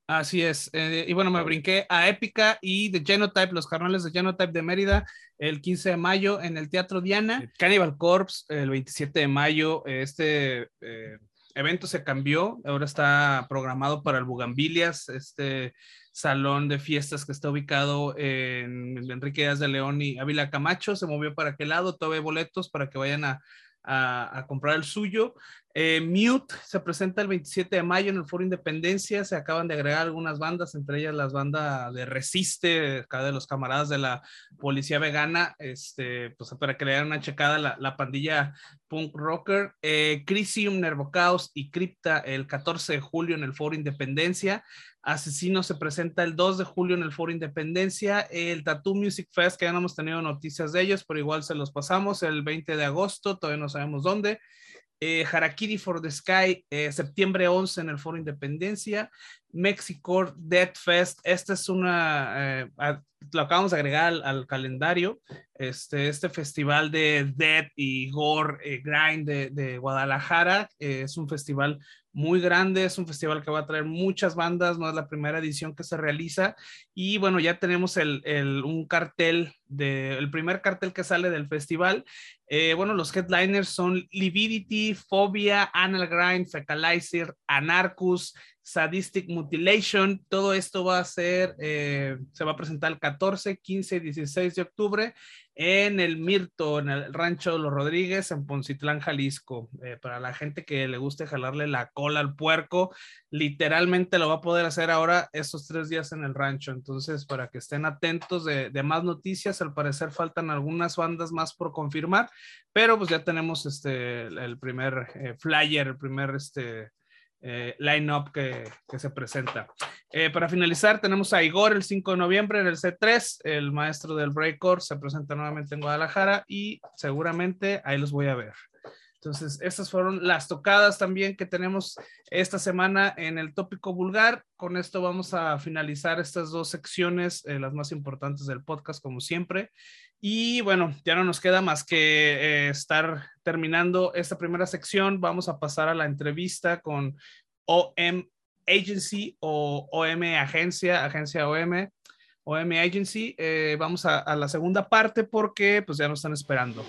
Así es. Eh, y bueno, me brinqué a Épica y de Genotype, los carnales de Genotype de Mérida, el 15 de mayo en el Teatro Diana. Cannibal Corpse, el 27 de mayo. Este eh, evento se cambió, ahora está programado para el Bugambilias, este salón de fiestas que está ubicado en Enrique Díaz de León y Ávila Camacho. Se movió para aquel lado, todavía hay boletos para que vayan a, a, comprar el suyo. Eh, Mute se presenta el 27 de mayo en el Foro Independencia. Se acaban de agregar algunas bandas, entre ellas las bandas de Resiste, cada de los camaradas de la Policía Vegana, este, pues para que le den una checada la, la pandilla punk rocker. Eh, Crisium, Nervocaos y Cripta el 14 de julio en el Foro Independencia. Asesino se presenta el 2 de julio en el Foro Independencia. El Tattoo Music Fest, que ya no hemos tenido noticias de ellos, pero igual se los pasamos el 20 de agosto, todavía no sabemos dónde. Eh, Harakiri for the Sky, eh, septiembre 11 en el Foro Independencia, Mexico Dead Fest, esta es una, eh, lo acabamos de agregar al, calendario, este, este festival de Dead y Gore Grind de, Guadalajara, es un festival muy grande, es un festival que va a traer muchas bandas, no es la primera edición que se realiza y bueno, ya tenemos el, el un cartel, de, el primer cartel que sale del festival. Eh, bueno, los headliners son Lividity, Phobia, Anal Grind, Fecalizer, Anarchus, Sadistic Mutilation. Todo esto va a ser, eh, se va a presentar el 14, 15 y 16 de octubre en el Mirto, en el rancho de los Rodríguez, en Poncitlán, Jalisco. Eh, para la gente que le guste jalarle la cola al puerco, literalmente lo va a poder hacer ahora estos tres días en el rancho. Entonces, para que estén atentos de, más noticias, al parecer faltan algunas bandas más por confirmar, pero pues ya tenemos este, el primer eh, flyer, el primer este, eh, line-up que, se presenta. Eh, para finalizar, tenemos a Igor el 5 de noviembre en el C3, el maestro del Breakcore se presenta nuevamente en Guadalajara y seguramente ahí los voy a ver. Entonces, estas fueron las tocadas también que tenemos esta semana en el tópico vulgar. Con esto vamos a finalizar estas dos secciones, eh, las más importantes del podcast, como siempre. Y bueno, ya no nos queda más que eh, estar terminando esta primera sección. Vamos a pasar a la entrevista con OM Agency o OM Agencia, Agencia OM, OM Agency. Eh, vamos a, a la segunda parte porque pues ya nos están esperando.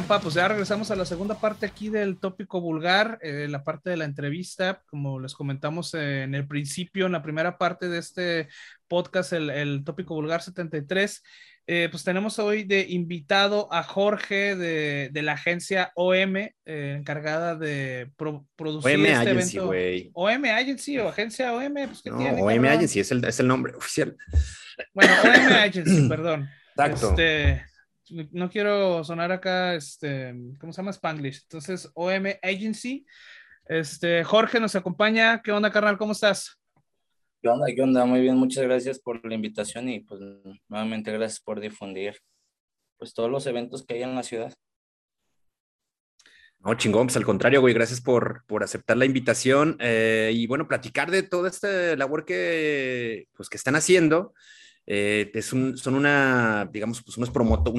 Trampa, pues ya regresamos a la segunda parte aquí del tópico vulgar, eh, la parte de la entrevista, como les comentamos en el principio, en la primera parte de este podcast, el, tópico vulgar 73. Eh, pues tenemos hoy de invitado a Jorge de, de la agencia OM, eh, encargada de producir OM este Agency, evento. OM Agency o agencia OM, pues no, OM Agency es el, es el nombre oficial. Bueno, OM Agency, perdón. Exacto. Este, no quiero sonar acá, este, ¿cómo se llama? Spanglish. Entonces, OM Agency. Este, Jorge nos acompaña. ¿Qué onda, carnal? ¿Cómo estás? ¿Qué onda? ¿Qué onda? Muy bien, muchas gracias por la invitación y pues nuevamente gracias por difundir pues todos los eventos que hay en la ciudad. No, chingón, pues al contrario, güey, gracias por, por aceptar la invitación eh, y bueno, platicar de toda esta labor que, pues, que están haciendo. Eh, es un, son una, digamos, pues una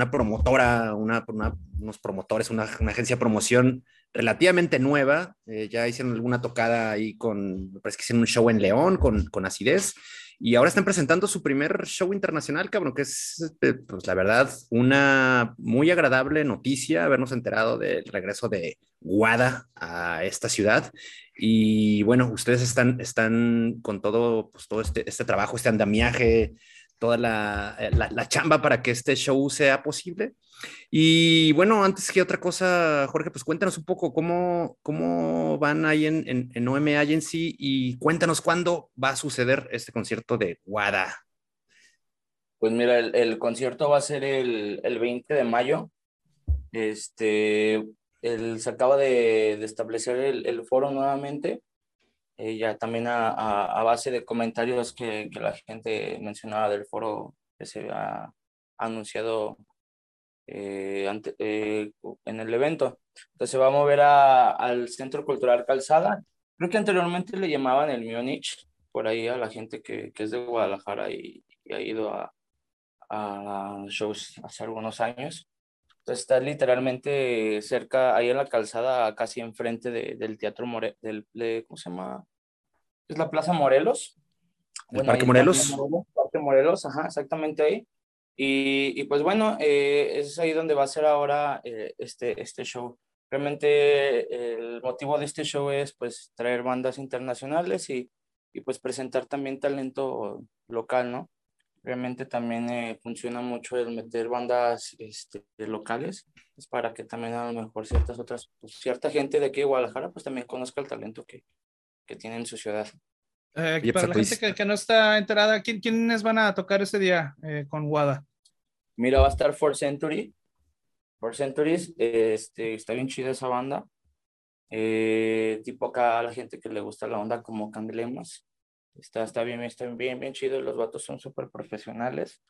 promotora, unos promotores, una, agencia de promoción relativamente nueva. Eh, ya hicieron alguna tocada ahí con, me parece que hicieron un show en León con, con Acidez. Y ahora están presentando su primer show internacional, cabrón, que es, eh, pues la verdad, una muy agradable noticia habernos enterado del regreso de Guada a esta ciudad. Y bueno, ustedes están, están con todo, pues todo este, este trabajo, este andamiaje, toda eh, la, la, chamba para que este show sea posible. Y bueno, antes que otra cosa, Jorge, pues cuéntanos un poco cómo, cómo van ahí en, en, en OM y cuéntanos cuándo va a suceder este concierto de Wada. Pues mira, el, el concierto va a ser el, el, 20 de mayo. Este, el, se acaba de, de establecer el, el, foro nuevamente eh, ya también a, a, base de comentarios que, que, la gente mencionaba del foro que se ha anunciado eh, ante, eh, en el evento. Entonces se va a mover a, al Centro Cultural Calzada. Creo que anteriormente le llamaban el Múnich, por ahí a la gente que, que es de Guadalajara y, y ha ido a, a shows hace algunos años. Entonces está literalmente cerca, ahí en la calzada, casi enfrente de, del Teatro More, del, de, ¿cómo se llama? Es la Plaza Morelos. ¿El Parque Morelos? Parque Morelos, ajá, exactamente ahí. Y, y pues bueno, eh, es ahí donde va a ser ahora eh, este, este show. Realmente el motivo de este show es pues traer bandas internacionales y, y pues presentar también talento local, ¿no? Realmente también eh, funciona mucho el meter bandas este, locales, pues para que también a lo mejor ciertas otras, pues, cierta gente de aquí de Guadalajara, pues también conozca el talento que, que tiene en su ciudad. Eh, para pues, la gente que, que, no está enterada, ¿quién, ¿quiénes van a tocar ese día eh, con Guada? Mira, va a estar Four Century. Four Centuries, este, está bien chida esa banda. tipo acá a la gente que le gusta la onda como Candelemas. Está, está bien, está bien, bien chido. Los vatos son súper profesionales.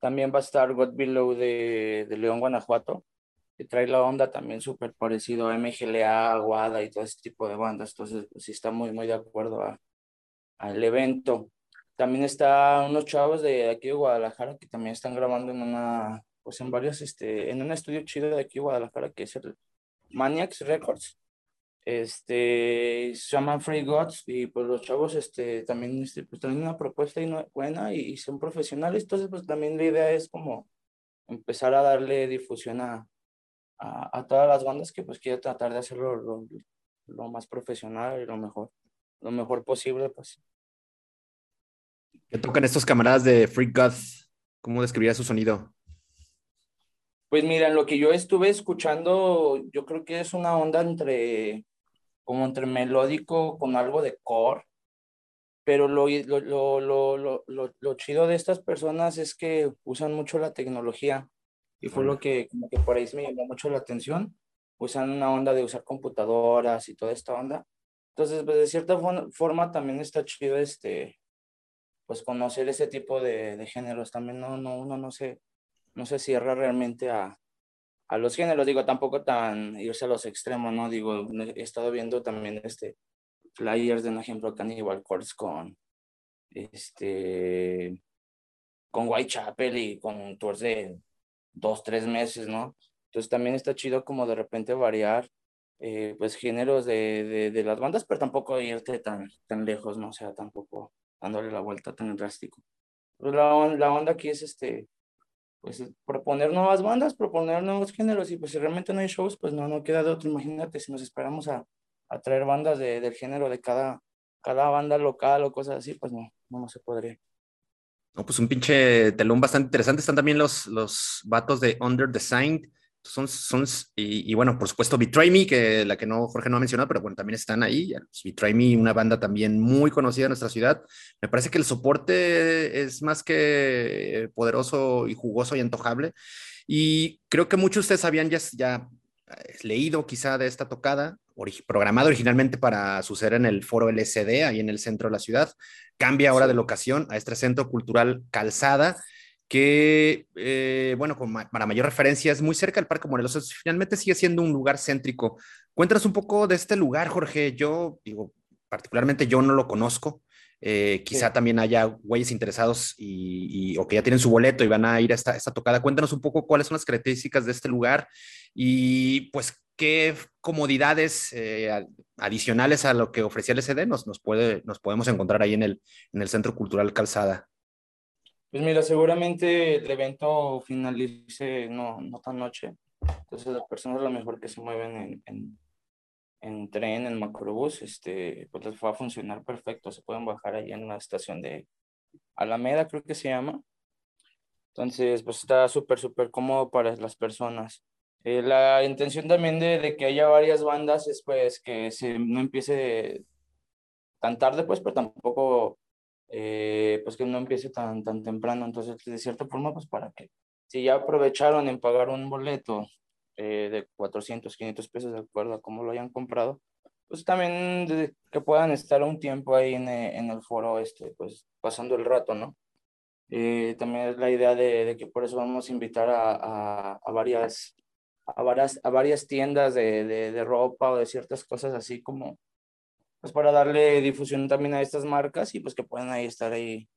También va a estar God Below de, de León, Guanajuato, que trae la onda también súper parecido a MGLA, Aguada y todo ese tipo de bandas. Entonces, pues, sí está muy, muy de acuerdo a, al evento. También está unos chavos de aquí de Guadalajara que también están grabando en una, pues en varios, este, en un estudio chido de aquí de Guadalajara que es el Maniacs Records este, se llaman Free Gods y pues los chavos este, también este, pues, tienen una propuesta y buena y, son profesionales, entonces pues también la idea es como empezar a darle difusión a, a, a todas las bandas que pues quieren tratar de hacerlo lo, lo, más profesional y lo mejor, lo mejor posible pues. ¿Qué tocan estos camaradas de Free Gods? ¿Cómo describiría su sonido? Pues mira, lo que yo estuve escuchando, yo creo que es una onda entre como entre melódico con algo de core, pero lo, lo, lo, lo, lo chido de estas personas es que usan mucho la tecnología y fue lo que, como que por ahí me llamó mucho la atención. Usan una onda de usar computadoras y toda esta onda. Entonces, pues de cierta forma también está chido este, pues conocer ese tipo de, de géneros. También no, no, uno no se, no se cierra realmente a, a los géneros, digo, tampoco tan irse a los extremos, ¿no? Digo, he estado viendo también este flyers de un ejemplo Cannibal Corpse con este con Whitechapel y con tours de dos, tres meses, ¿no? Entonces también está chido como de repente variar eh, pues géneros de, de, de, las bandas, pero tampoco irte tan, tan lejos, ¿no? O sea, tampoco dándole la vuelta tan drástico. Pero la, la onda aquí es este, pues proponer nuevas bandas, proponer nuevos géneros y pues si realmente no hay shows, pues no, no queda de otro. Imagínate si nos esperamos a, a traer bandas de, del género de cada, cada banda local o cosas así, pues no, no, no se podría. No, pues un pinche telón bastante interesante. Están también los, los vatos de Under Designed son, son y, bueno, por supuesto, Betray Me, que la que no, Jorge no ha mencionado, pero bueno, también están ahí. Betray Me, una banda también muy conocida en nuestra ciudad. Me parece que el soporte es más que poderoso y jugoso y antojable. Y creo que muchos de ustedes habían ya, ya eh, leído quizá de esta tocada, programada originalmente para suceder en el foro LSD, ahí en el centro de la ciudad. Cambia ahora de locación a este centro cultural Calzada que, eh, bueno, para mayor referencia, es muy cerca del Parque Morelos. Finalmente sigue siendo un lugar céntrico. Cuéntanos un poco de este lugar, Jorge. Yo, digo, particularmente yo no lo conozco. Eh, quizá también haya güeyes interesados y, o que ya tienen su boleto y van a ir a esta, esta tocada. Cuéntanos un poco cuáles son las características de este lugar y pues qué comodidades eh, adicionales a lo que ofrecía el SD nos, nos, puede, nos podemos encontrar ahí en el, en el Centro Cultural Calzada. Pues mira, seguramente el evento finalice no, no tan noche. Entonces las personas a lo mejor que se mueven en, en, en tren, en macrobús, este, pues les va a funcionar perfecto. Se pueden bajar ahí en la estación de Alameda, creo que se llama. Entonces, pues está súper, súper cómodo para las personas. Eh, la intención también de, de, que haya varias bandas es pues que se, no empiece tan tarde, pues, pero tampoco eh, pues que no empiece tan, tan temprano. Entonces, de cierta forma, pues para que si ya aprovecharon en pagar un boleto eh, de 400, 500 pesos, de acuerdo a cómo lo hayan comprado, pues también que puedan estar un tiempo ahí en, eh, en, el foro, este, pues pasando el rato, ¿no? también es la idea de, de, que por eso vamos a invitar a, a, a varias, a, varias, a varias tiendas de, de, de ropa o de ciertas cosas así como pues para darle difusión también a estas marcas y pues que puedan ahí estar ahí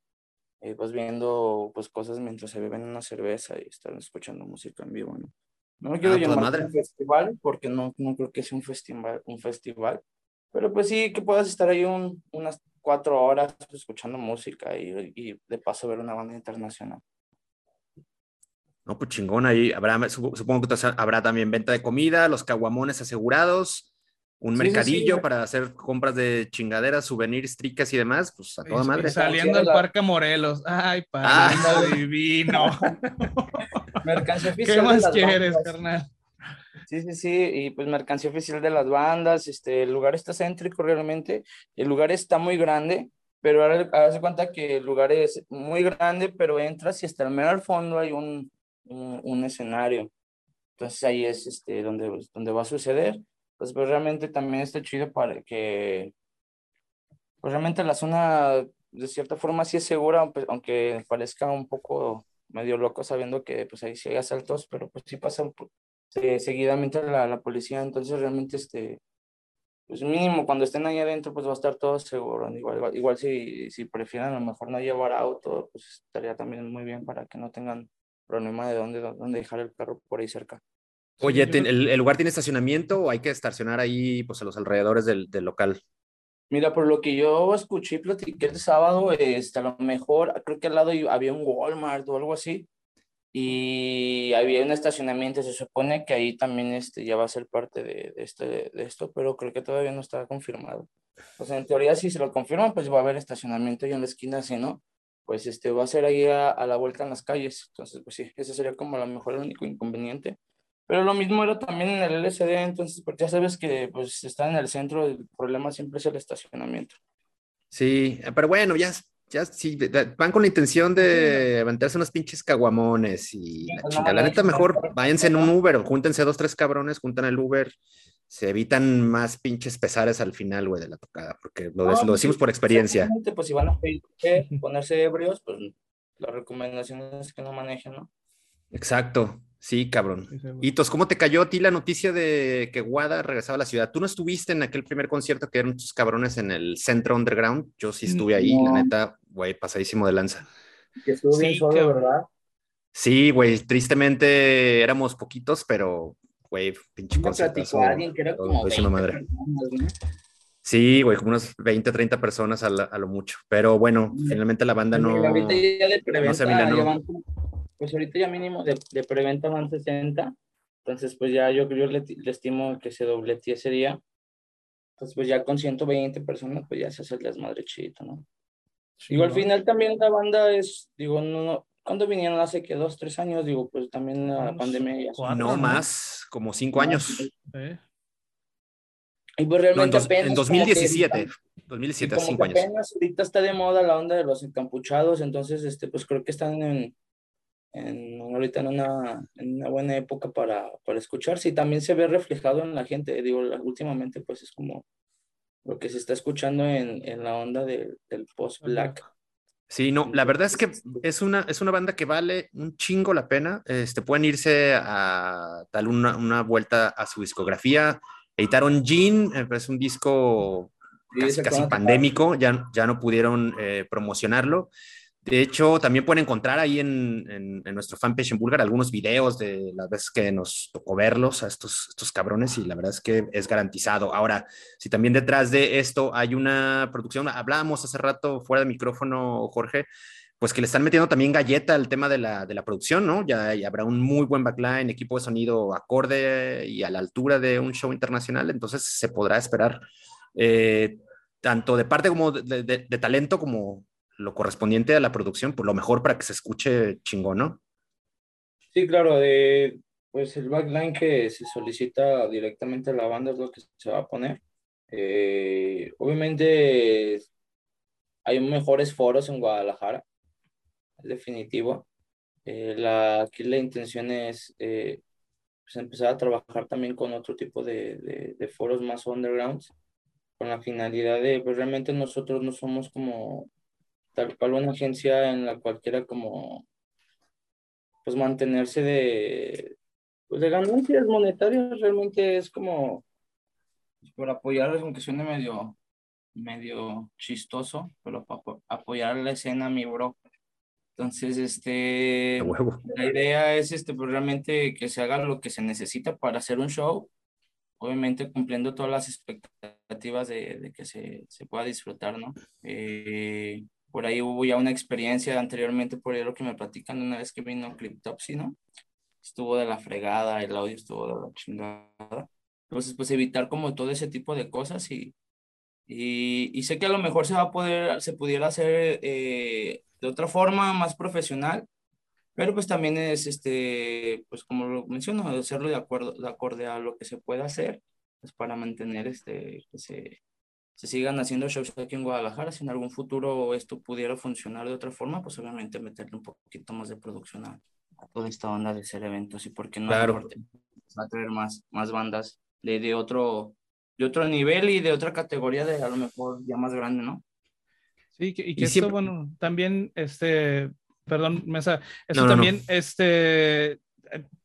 eh, pues viendo pues cosas mientras se beben una cerveza y están escuchando música en vivo, ¿no? No me quiero ah, llamar un festival porque no, no creo que sea un festival, un festival, pero pues sí que puedas estar ahí un, unas cuatro horas escuchando música y, y de paso ver una banda internacional. No, pues chingón, ahí habrá, supongo que habrá también venta de comida, los caguamones asegurados, un mercadillo para hacer compras de chingaderas, souvenirs, tricas y demás, pues a toda madre. Saliendo del Parque Morelos. Ay, ah. divino. Mercancía oficial. ¿Qué más quieres, carnal? Sí, sí, sí, y pues mercancía oficial de las bandas, este, el lugar está céntrico realmente, el lugar está muy grande, pero ahora hace cuenta que el lugar es muy grande, pero entras y hasta el mero al fondo hay un, un, escenario. Entonces ahí es este, donde, donde va a suceder. Pues, pues, realmente también está chido para que, pues realmente la zona de cierta forma sí es segura, aunque parezca un poco medio loco sabiendo que pues ahí sí hay asaltos, pero pues sí pasa seguidamente la, la policía, entonces realmente este, pues mínimo cuando estén ahí adentro pues va a estar todo seguro, igual, igual, si, si prefieren a lo mejor no llevar auto, pues estaría también muy bien para que no tengan problema de dónde, dónde dejar el carro por ahí cerca. Oye, ¿el, lugar tiene estacionamiento o hay que estacionar ahí pues a los alrededores del, del local? Mira, por lo que yo escuché y platiqué el sábado, este, a lo mejor creo que al lado había un Walmart o algo así y había un estacionamiento, se supone que ahí también este, ya va a ser parte de, de, este, de esto, pero creo que todavía no está confirmado. Pues en teoría si se lo confirman, pues va a haber estacionamiento ahí en la esquina, si no, pues este, va a ser ahí a, la vuelta en las calles. Entonces, pues sí, ese sería como a lo mejor el único inconveniente. Pero lo mismo era también en el LSD, entonces pues ya sabes que pues está en el centro, el problema siempre es el estacionamiento. Sí, pero bueno, ya, ya sí, van con la intención de aventarse unos pinches caguamones y la pues, La neta, mejor váyanse en un Uber, júntense dos, tres cabrones, juntan el Uber, se evitan más pinches pesares al final, güey, de la tocada, porque lo, lo pues decimos por experiencia. Pues si van a ponerse ebrios, pues la recomendación es que no manejen, ¿no? Exacto. Sí, cabrón. Hitos, ¿cómo te cayó a ti la noticia de que Wada regresaba a la ciudad? ¿Tú no estuviste en aquel primer concierto que eran tus cabrones en el centro underground? Yo sí estuve ahí, la neta, güey, pasadísimo de lanza. Que estuvo bien solo, ¿verdad? Sí, güey, tristemente éramos poquitos, pero, güey, pinche concierto. alguien que era como madre. Sí, güey, como unas 20, 30 personas a, lo mucho. Pero bueno, finalmente la banda no, no se milanó pues ahorita ya mínimo de, de preventa van 60, entonces pues ya yo, yo le, le estimo que se doblete ese día, entonces pues ya con 120 personas pues ya se hace el desmadre chido, ¿no? digo, al final también la banda es, digo, no, no, cuando vinieron hace que dos, tres años, digo, pues también la pandemia ya. no, más, como cinco años. Y pues realmente en, 2017. 2017, cinco años. Apenas ahorita está de moda la onda de los encampuchados, entonces, este, pues creo que están en, en, ahorita en una, en una buena época para, para escucharse y también se ve reflejado en la gente. Digo, últimamente pues es como lo que se está escuchando en, en la onda del post-black. Sí, no, la verdad es que es una, es una banda que vale un chingo la pena. Este, pueden irse a dar una, una vuelta a su discografía. Editaron Jean, eh, es un disco casi, casi pandémico, ya, ya no pudieron eh, promocionarlo. De hecho, también pueden encontrar ahí en, en, nuestro fanpage en Bulgar algunos videos de las veces que nos tocó verlos a estos, estos cabrones y la verdad es que es garantizado. Ahora, si también detrás de esto hay una producción, hablábamos hace rato fuera de micrófono, Jorge, pues que le están metiendo también galleta al tema de la, de la producción, ¿no? Ya, habrá un muy buen backline, equipo de sonido acorde y a la altura de un show internacional, entonces se podrá esperar eh, tanto de parte como de, de talento como lo correspondiente a la producción, por pues, lo mejor para que se escuche chingón, ¿no? Sí, claro, de, pues el backline que se solicita directamente a la banda es lo que se va a poner. Eh, obviamente hay mejores foros en Guadalajara, es definitivo. Eh, la, aquí la intención es eh, pues empezar a trabajar también con otro tipo de, de, de foros más underground, con la finalidad de, pues realmente nosotros no somos como tal cual una agencia en la cual quiera como pues mantenerse de pues de ganancias monetarias realmente es como por apoyar aunque suene medio medio chistoso pero para apoyar la escena mi bro. Entonces este la idea es este pues realmente que se haga lo que se necesita para hacer un show obviamente cumpliendo todas las expectativas de, de que se, se, pueda disfrutar no eh, por ahí hubo ya una experiencia anteriormente, por ahí lo que me platican una vez que vino Cliptopsy, ¿no? Estuvo de la fregada, el audio estuvo de la chingada. Entonces, pues evitar como todo ese tipo de cosas y, y, y sé que a lo mejor se va a poder, se pudiera hacer eh, de otra forma, más profesional, pero pues también es, este, pues como lo menciono, hacerlo de acuerdo, de acorde a lo que se pueda hacer, pues para mantener, este, que se, se sigan haciendo shows aquí en Guadalajara. Si en algún futuro esto pudiera funcionar de otra forma, pues obviamente meterle un poquito más de producción a, toda esta onda de hacer eventos y por qué no Claro. va a traer más, más bandas de, de otro de otro nivel y de otra categoría de a lo mejor ya más grande, ¿no? Sí, que- y que Y esto, siempre- bueno, también, este, perdón, Mesa, esto No, no, no. también, este, eh,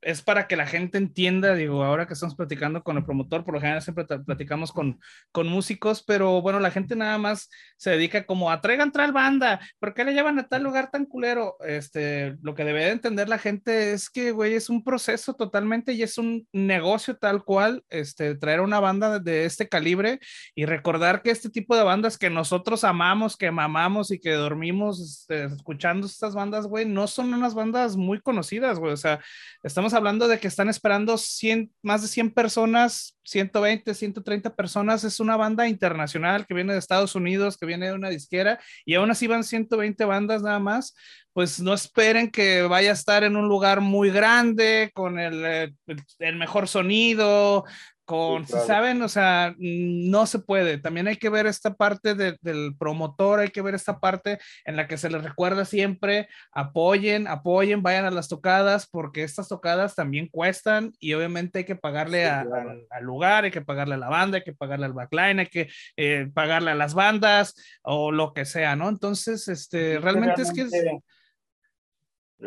es para que la gente entienda, digo, ahora que estamos platicando con el promotor, por lo general siempre platicamos con, con músicos, pero bueno, la gente nada más se dedica como a traigan tal banda, ¿por qué le llevan a tal lugar tan culero? Este, lo que debe de entender la gente es que, güey, es un proceso totalmente y es un negocio tal cual, este, traer una banda de este calibre y recordar que este tipo de bandas que nosotros amamos, que mamamos y que dormimos este, escuchando estas bandas, güey, no son unas bandas muy conocidas, güey, o sea, estamos hablando de que están esperando 100, más de 100 personas, 120, 130 personas, es una banda internacional que viene de Estados Unidos, que viene de una disquera, y aún así van 120 bandas nada más, pues no esperen que vaya a estar en un lugar muy grande, con el, eh, el mejor sonido, con, Sí, claro. saben, o sea, no se puede. También hay que ver esta parte de- del promotor, hay que ver esta parte en la que se les recuerda siempre, apoyen, apoyen, vayan a las tocadas, porque estas tocadas también cuestan y obviamente hay que pagarle Sí, a- claro. al, al lugar, hay que pagarle a la banda, hay que pagarle al backline, hay que eh, pagarle a las bandas o lo que sea, ¿no? Entonces, este, realmente es que es... realmente-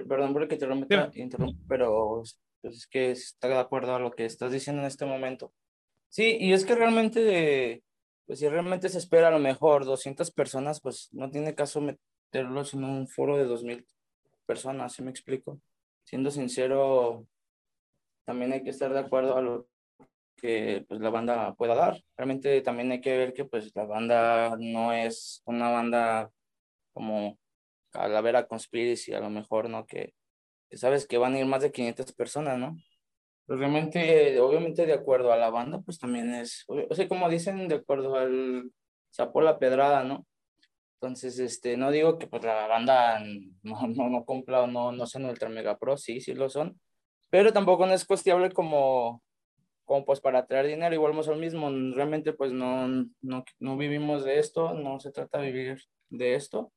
Perdón por que te interrumpa, interrumpa, pero pues, es que está de acuerdo a lo que estás diciendo en este momento. Sí, y es que realmente, pues si realmente se espera a lo mejor 200 personas, pues no tiene caso meterlos en un foro de 2000 personas, ¿sí me explico? Siendo sincero, también hay que estar de acuerdo a lo que pues, la banda pueda dar. Realmente también hay que ver que pues la banda no es una banda como Calavera Conspiracy, a lo mejor, ¿no? Que sabes que van a ir más de 500 personas, ¿no? Pero realmente, obviamente de acuerdo a la banda, pues también es, o sea, como dicen, de acuerdo al sapo la pedrada, ¿no? Entonces, este, no digo que pues la banda no, no, no cumpla o no, no sean ultra mega pro, sí, sí lo son, pero tampoco no es cuestionable como, como pues para traer dinero, igual vamos mismo, realmente pues no, no, no vivimos de esto, no se trata de vivir de esto,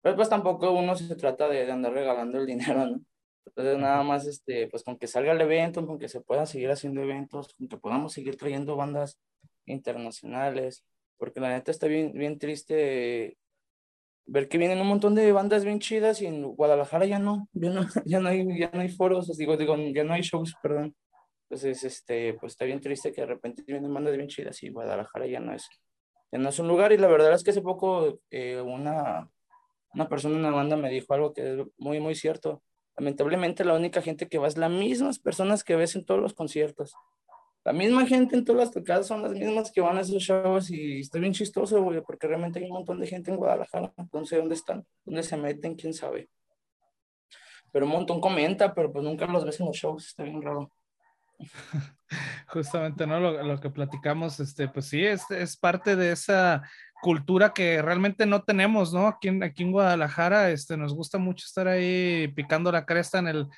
pero pues tampoco uno se trata de, de andar regalando el dinero, ¿no? Entonces nada más, este, pues con que salga el evento, con que se puedan seguir haciendo eventos, con que podamos seguir trayendo bandas internacionales, porque la neta está bien, bien triste ver que vienen un montón de bandas bien chidas y en Guadalajara ya no, ya no, ya no hay, ya no hay foros, digo, digo, ya no hay shows, perdón. Entonces, este, pues está bien triste que de repente vienen bandas bien chidas y Guadalajara ya no es, ya no es un lugar y la verdad es que hace poco eh, una, una persona, una banda me dijo algo que es muy, muy cierto. Lamentablemente la única gente que va es las mismas personas que ves en todos los conciertos. La misma gente en todas las tocadas son las mismas que van a esos shows y está bien chistoso, güey, porque realmente hay un montón de gente en Guadalajara. No sé dónde están, dónde se meten, quién sabe. Pero un montón comenta, pero pues nunca los ves en los shows, está bien raro. Justamente, ¿no? Lo, lo, que platicamos, este, pues sí, es, es parte de esa cultura que realmente no tenemos, ¿no? Aquí en, aquí en Guadalajara, este, nos gusta mucho estar ahí picando la cresta en el,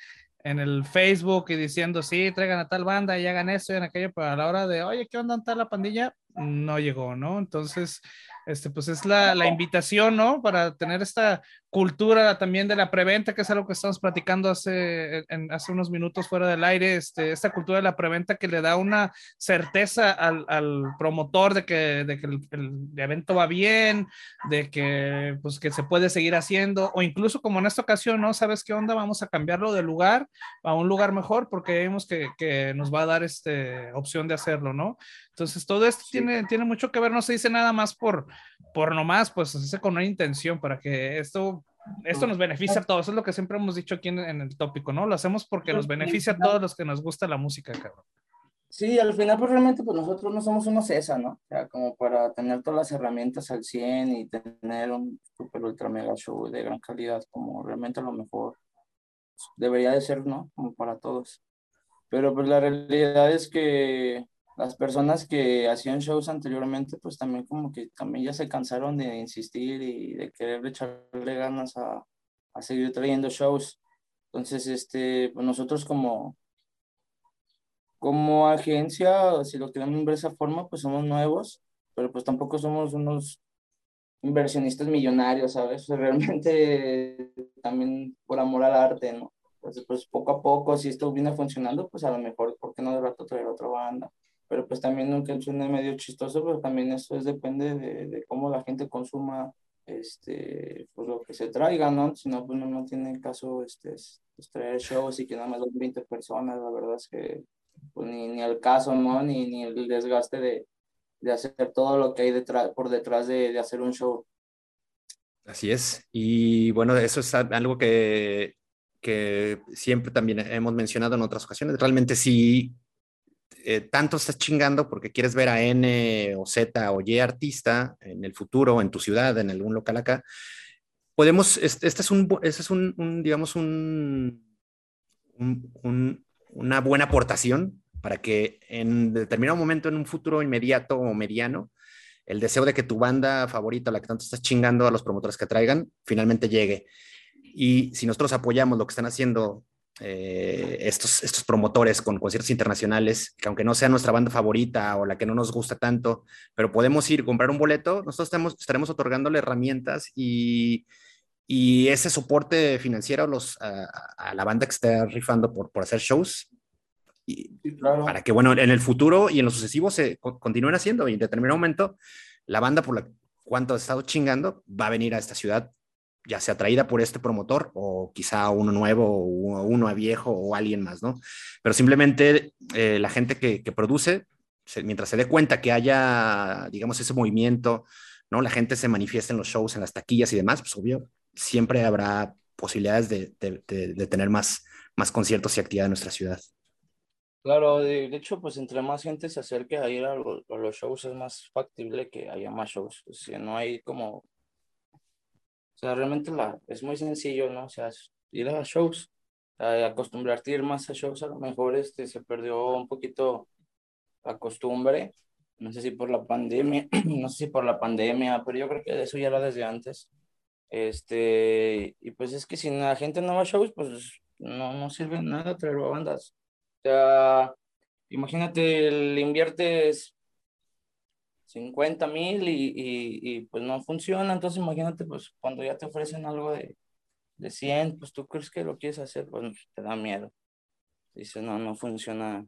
en el Facebook y diciendo, sí, traigan a tal banda y hagan esto y hagan aquello, pero a la hora de, oye, ¿qué onda tal la pandilla? No llegó, ¿no? Entonces, este, pues es la, la invitación, ¿no? Para tener esta cultura también de la preventa, que es algo que estamos platicando hace, hace unos minutos fuera del aire, este, esta cultura de la preventa que le da una certeza al, al promotor de que, de que el, el, evento va bien, de que, pues, que se puede seguir haciendo, o incluso como en esta ocasión, ¿no? ¿Sabes qué onda? Vamos a cambiarlo de lugar a un lugar mejor porque vemos que, que nos va a dar este, opción de hacerlo, ¿no? Entonces, todo esto sí. tiene, tiene mucho que ver, no se dice nada más por, por nomás, pues se hace con una intención para que esto, esto nos beneficie a todos. Eso es lo que siempre hemos dicho aquí en, en, el tópico, ¿no? Lo hacemos porque nos beneficia a todos los que nos gusta la música, cabrón. Sí, al final, pues realmente, pues nosotros no somos unos CESA, ¿no? O sea, como para tener todas las herramientas al 100 y tener un super ultra mega show de gran calidad, como realmente a lo mejor debería de ser, ¿no? Como para todos. Pero pues la realidad es que las personas que hacían shows anteriormente, pues también como que también ya se cansaron de insistir y de querer echarle ganas a, a seguir trayendo shows. Entonces, este, pues nosotros como, como agencia, si lo queremos ver de esa forma, pues somos nuevos, pero pues tampoco somos unos inversionistas millonarios, ¿sabes? Realmente también por amor al arte, ¿no? Entonces, pues poco a poco, si esto viene funcionando, pues a lo mejor, ¿por qué no de rato traer otra banda? Pero pues también, aunque suene medio chistoso, pero también eso es, depende de, de cómo la gente consuma este, pues lo que se traiga, ¿no? Si no, pues no, no tiene caso este, pues, traer shows y que nada más son 20 personas, la verdad es que pues, ni, ni el caso, ¿no? Ni, ni el desgaste de, de hacer todo lo que hay detrás, por detrás de, de hacer un show. Así es. Y bueno, eso es algo que, que siempre también hemos mencionado en otras ocasiones. Realmente si eh, tanto estás chingando porque quieres ver a N o Z o Y artista en el futuro, en tu ciudad, en algún local acá, podemos, este, este es un, este es un, un digamos, un, un, una buena aportación para que en determinado momento, en un futuro inmediato o mediano, el deseo de que tu banda favorita, la que tanto estás chingando a los promotores que traigan, finalmente llegue. Y si nosotros apoyamos lo que están haciendo eh, estos, estos promotores con conciertos internacionales, que aunque no sea nuestra banda favorita o la que no nos gusta tanto, pero podemos ir, comprar un boleto, nosotros estamos, estaremos otorgándole herramientas y, y ese soporte financiero los, a, a, la banda que está rifando por, por hacer shows y claro. para que, bueno, en el futuro y en lo sucesivo se continúen haciendo y en determinado momento la banda por la cuanto ha estado chingando va a venir a esta ciudad, ya sea traída por este promotor o quizá uno nuevo o uno viejo o alguien más, ¿no? Pero simplemente eh, la gente que, produce, mientras se dé cuenta que haya, digamos, ese movimiento, ¿no? La gente se manifiesta en los shows, en las taquillas y demás, pues obvio, siempre habrá posibilidades de, tener más, más conciertos y actividad en nuestra ciudad. Claro, de, hecho, pues entre más gente se acerque a ir a, lo, a, los shows es más factible que haya más shows. O sea, no hay como... O sea, realmente la, es muy sencillo, ¿no? O sea, ir a shows, a acostumbrarte a ir más a shows, a lo mejor este, se perdió un poquito la costumbre. No sé si por la pandemia, no sé si por la pandemia, pero yo creo que eso ya era desde antes. Este, y pues es que si la gente no va a shows, pues no, no sirve nada traer bandas sea, imagínate, le inviertes 50 mil y, y, y, pues no funciona, entonces imagínate, pues cuando ya te ofrecen algo de, de 100, pues tú crees que lo quieres hacer, pues te da miedo. Dices, no, no funciona,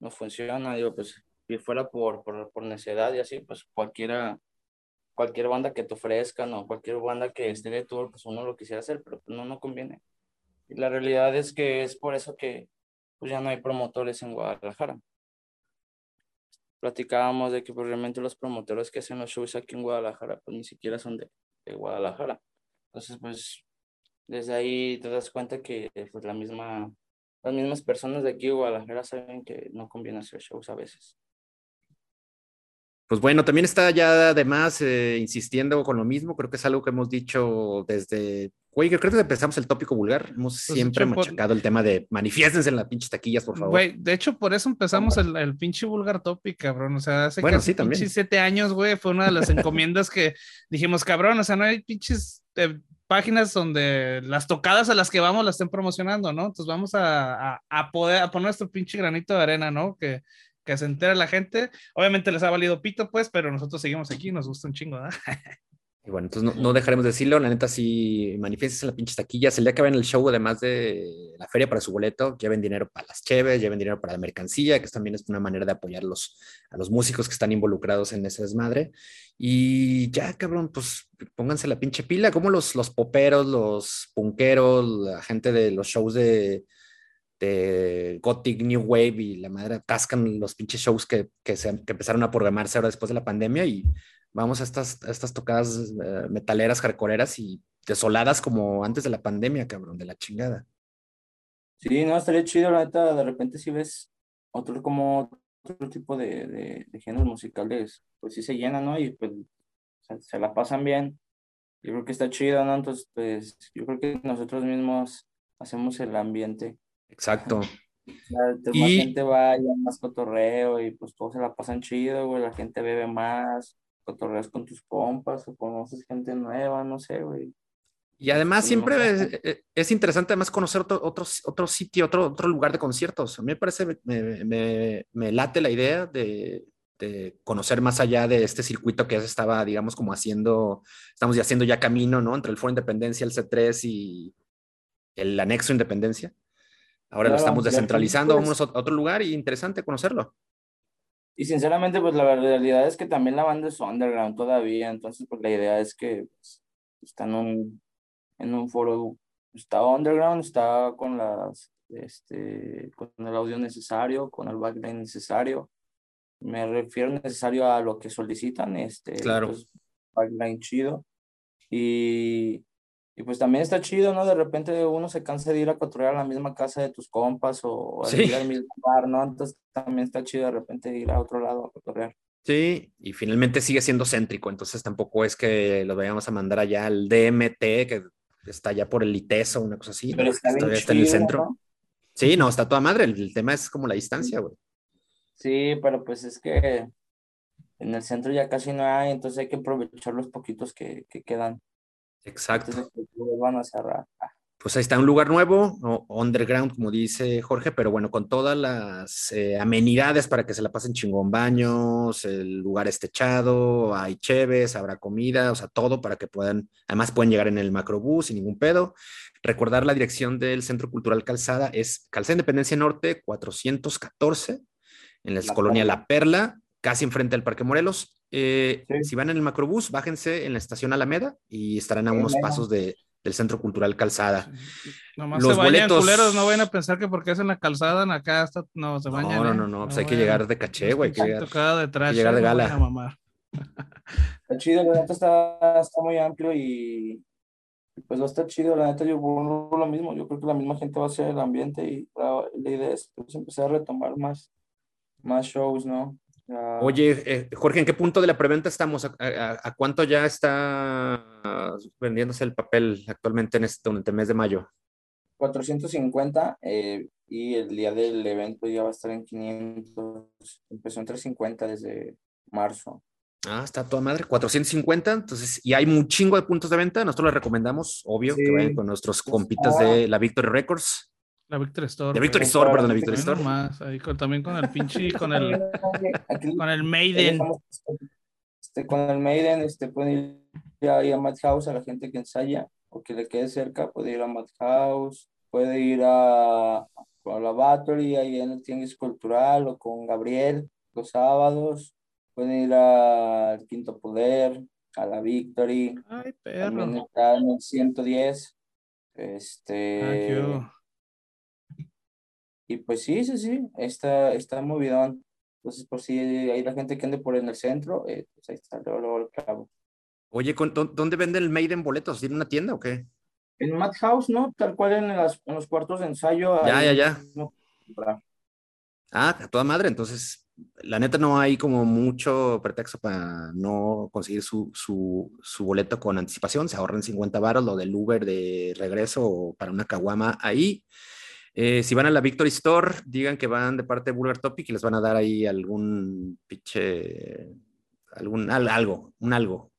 no funciona, digo, pues si fuera por, por, por necesidad y así, pues cualquiera, cualquier banda que te ofrezcan o cualquier banda que esté de tour, pues uno lo quisiera hacer, pero pues no, no conviene. Y la realidad es que es por eso que, pues ya no hay promotores en Guadalajara. Platicábamos de que pues, realmente los promotores que hacen los shows aquí en Guadalajara, pues ni siquiera son de, Guadalajara. Entonces, pues desde ahí te das cuenta que pues, la misma, las mismas personas de aquí de Guadalajara saben que no conviene hacer shows a veces. Pues bueno, también está ya además eh, insistiendo con lo mismo, creo que es algo que hemos dicho desde, güey, creo que empezamos el tópico vulgar, hemos pues siempre machacado por... el tema de manifiéstense en las pinches taquillas, por favor. Güey, de hecho por eso empezamos el, el, pinche vulgar topic, cabrón, o sea, hace bueno, casi sí, siete años, güey, fue una de las encomiendas que dijimos, cabrón, o sea, no hay pinches eh, páginas donde las tocadas a las que vamos las estén promocionando, ¿no? Entonces vamos a, a, a poder, a poner nuestro pinche granito de arena, ¿no? Que que se entera la gente. Obviamente les ha valido pito, pues, pero nosotros seguimos aquí, nos gusta un chingo, ¿verdad? Y bueno, entonces no, no, dejaremos de decirlo, la neta sí manifiestas en la pinche taquillas, el día que ven el show, además de la feria para su boleto, lleven dinero para las cheves, lleven dinero para la mercancía, que también es una manera de apoyar los, a los músicos que están involucrados en ese desmadre. Y ya, cabrón, pues pónganse la pinche pila, como los, los poperos, los punqueros, la gente de los shows de, de Gothic New Wave y la madre cascan los pinches shows que, que, se, que empezaron a programarse ahora después de la pandemia y vamos a estas, a estas tocadas uh, metaleras, hardcoreeras y desoladas como antes de la pandemia, cabrón, de la chingada. Sí, no, estaría chido, la neta, de repente si ves otro como otro tipo de, de, de géneros musicales, pues sí se llenan, ¿no? Y pues se, se la pasan bien. Yo creo que está chido, ¿no? Entonces, pues yo creo que nosotros mismos hacemos el ambiente. Exacto. La y... gente va, hay más cotorreo y pues todos se la pasan chido, güey, la gente bebe más, cotorreas con tus compas o conoces gente nueva, no sé, güey. Y además siempre es, es, interesante además conocer otro, otro, otro sitio, otro, otro lugar de conciertos. A mí me parece, me, me, me late la idea de, de, conocer más allá de este circuito que ya se estaba, digamos, como haciendo, estamos ya haciendo ya camino, ¿no? Entre el Foro Independencia, el C3 y el anexo Independencia. Ahora lo estamos descentralizando, vamos a otro lugar y interesante conocerlo. Y sinceramente, pues la realidad es que también la banda es underground todavía, entonces pues la idea es que pues, está en un, en un foro, está underground, está con las, este, con el audio necesario, con el background necesario. Me refiero necesario a lo que solicitan, este, claro. Pues, backline chido. Y, y pues también está chido, ¿no? De repente uno se cansa de ir a cotorrear a la misma casa de tus compas o a ir al mismo bar, ¿no? Entonces también está chido de repente ir a otro lado a cotorrear. Sí, y finalmente sigue siendo céntrico, entonces tampoco es que lo vayamos a mandar allá al DMT, que está allá por el ITESO, una cosa así. Pero está, bien está en el centro. Sí, no, está toda madre, el, tema es como la distancia, güey. Sí, pero pues es que en el centro ya casi no hay, entonces hay que aprovechar los poquitos que, que quedan. Exacto. Pues, van a cerrar. Pues ahí está un lugar nuevo, underground, como dice Jorge, pero bueno, con todas las eh, amenidades para que se la pasen chingón baños, el lugar estechado, hay cheves, habrá comida, o sea, todo para que puedan, además pueden llegar en el macrobús sin ningún pedo. Recordar la dirección del Centro Cultural Calzada es Calzada Independencia Norte 414, en la, colonia La Perla, casi enfrente del Parque Morelos. Eh, si van en el macrobús, bájense en la estación Alameda y estarán a unos pasos de, del Centro Cultural Calzada. Nomás Los se vayan, boletos... culeros, no vayan a pensar que porque es en la calzada, acá está, no, se bañan. No, no, no, no, pues hay que llegar de caché, güey. Hay que llegar, de trash, llegar de gala. Está chido, la neta está, está muy amplio y pues va a estar chido, la neta yo lo mismo, yo creo que la misma gente va a ser el ambiente y la, la idea es pues, empezar a retomar más, más shows, ¿no? Oye, eh, Jorge, ¿en qué punto de la preventa estamos? ¿A, cuánto ya está vendiéndose el papel actualmente en este, mes de mayo? 450 eh, y el día del evento ya va a estar en 500. Empezó en 350 desde marzo. Ah, está toda madre, 450. Entonces, y hay un chingo de puntos de venta. Nosotros les recomendamos, obvio, que vayan con nuestros compitas de la Victory Records. La Victory Store. La Victory Store, perdón, la Victory Store. Más, ahí también con el pinche, con el, con el Maiden. Este, con el Maiden, este, pueden ir a, a Madhouse a la gente que ensaya o que le quede cerca, puede ir a Madhouse, puede ir a, a la Battery, ahí en el Tianguis Cultural, o con Gabriel los sábados, pueden ir al Quinto Poder, a la Victory. Ay, perro. También está en el 110. Este. Ay, y pues sí, sí, sí, está, está movidón. Entonces, por si hay la gente que ande por en el centro, eh, pues ahí está, luego, el cabo. Oye, ¿dónde vende el Maiden boletos? ¿Tiene una tienda o qué? En Madhouse, ¿no? Tal cual en, las, en los cuartos de ensayo. Ya, ya, ya. Ah, a toda madre. Entonces, la neta no hay como mucho pretexto para no conseguir su, su, su boleto con anticipación. Se ahorran 50 baros, lo del Uber de regreso para una caguama ahí. Eh, si van a la Victory Store, digan que van de parte de Burger Topic y les van a dar ahí algún pinche, algún algo, un algo.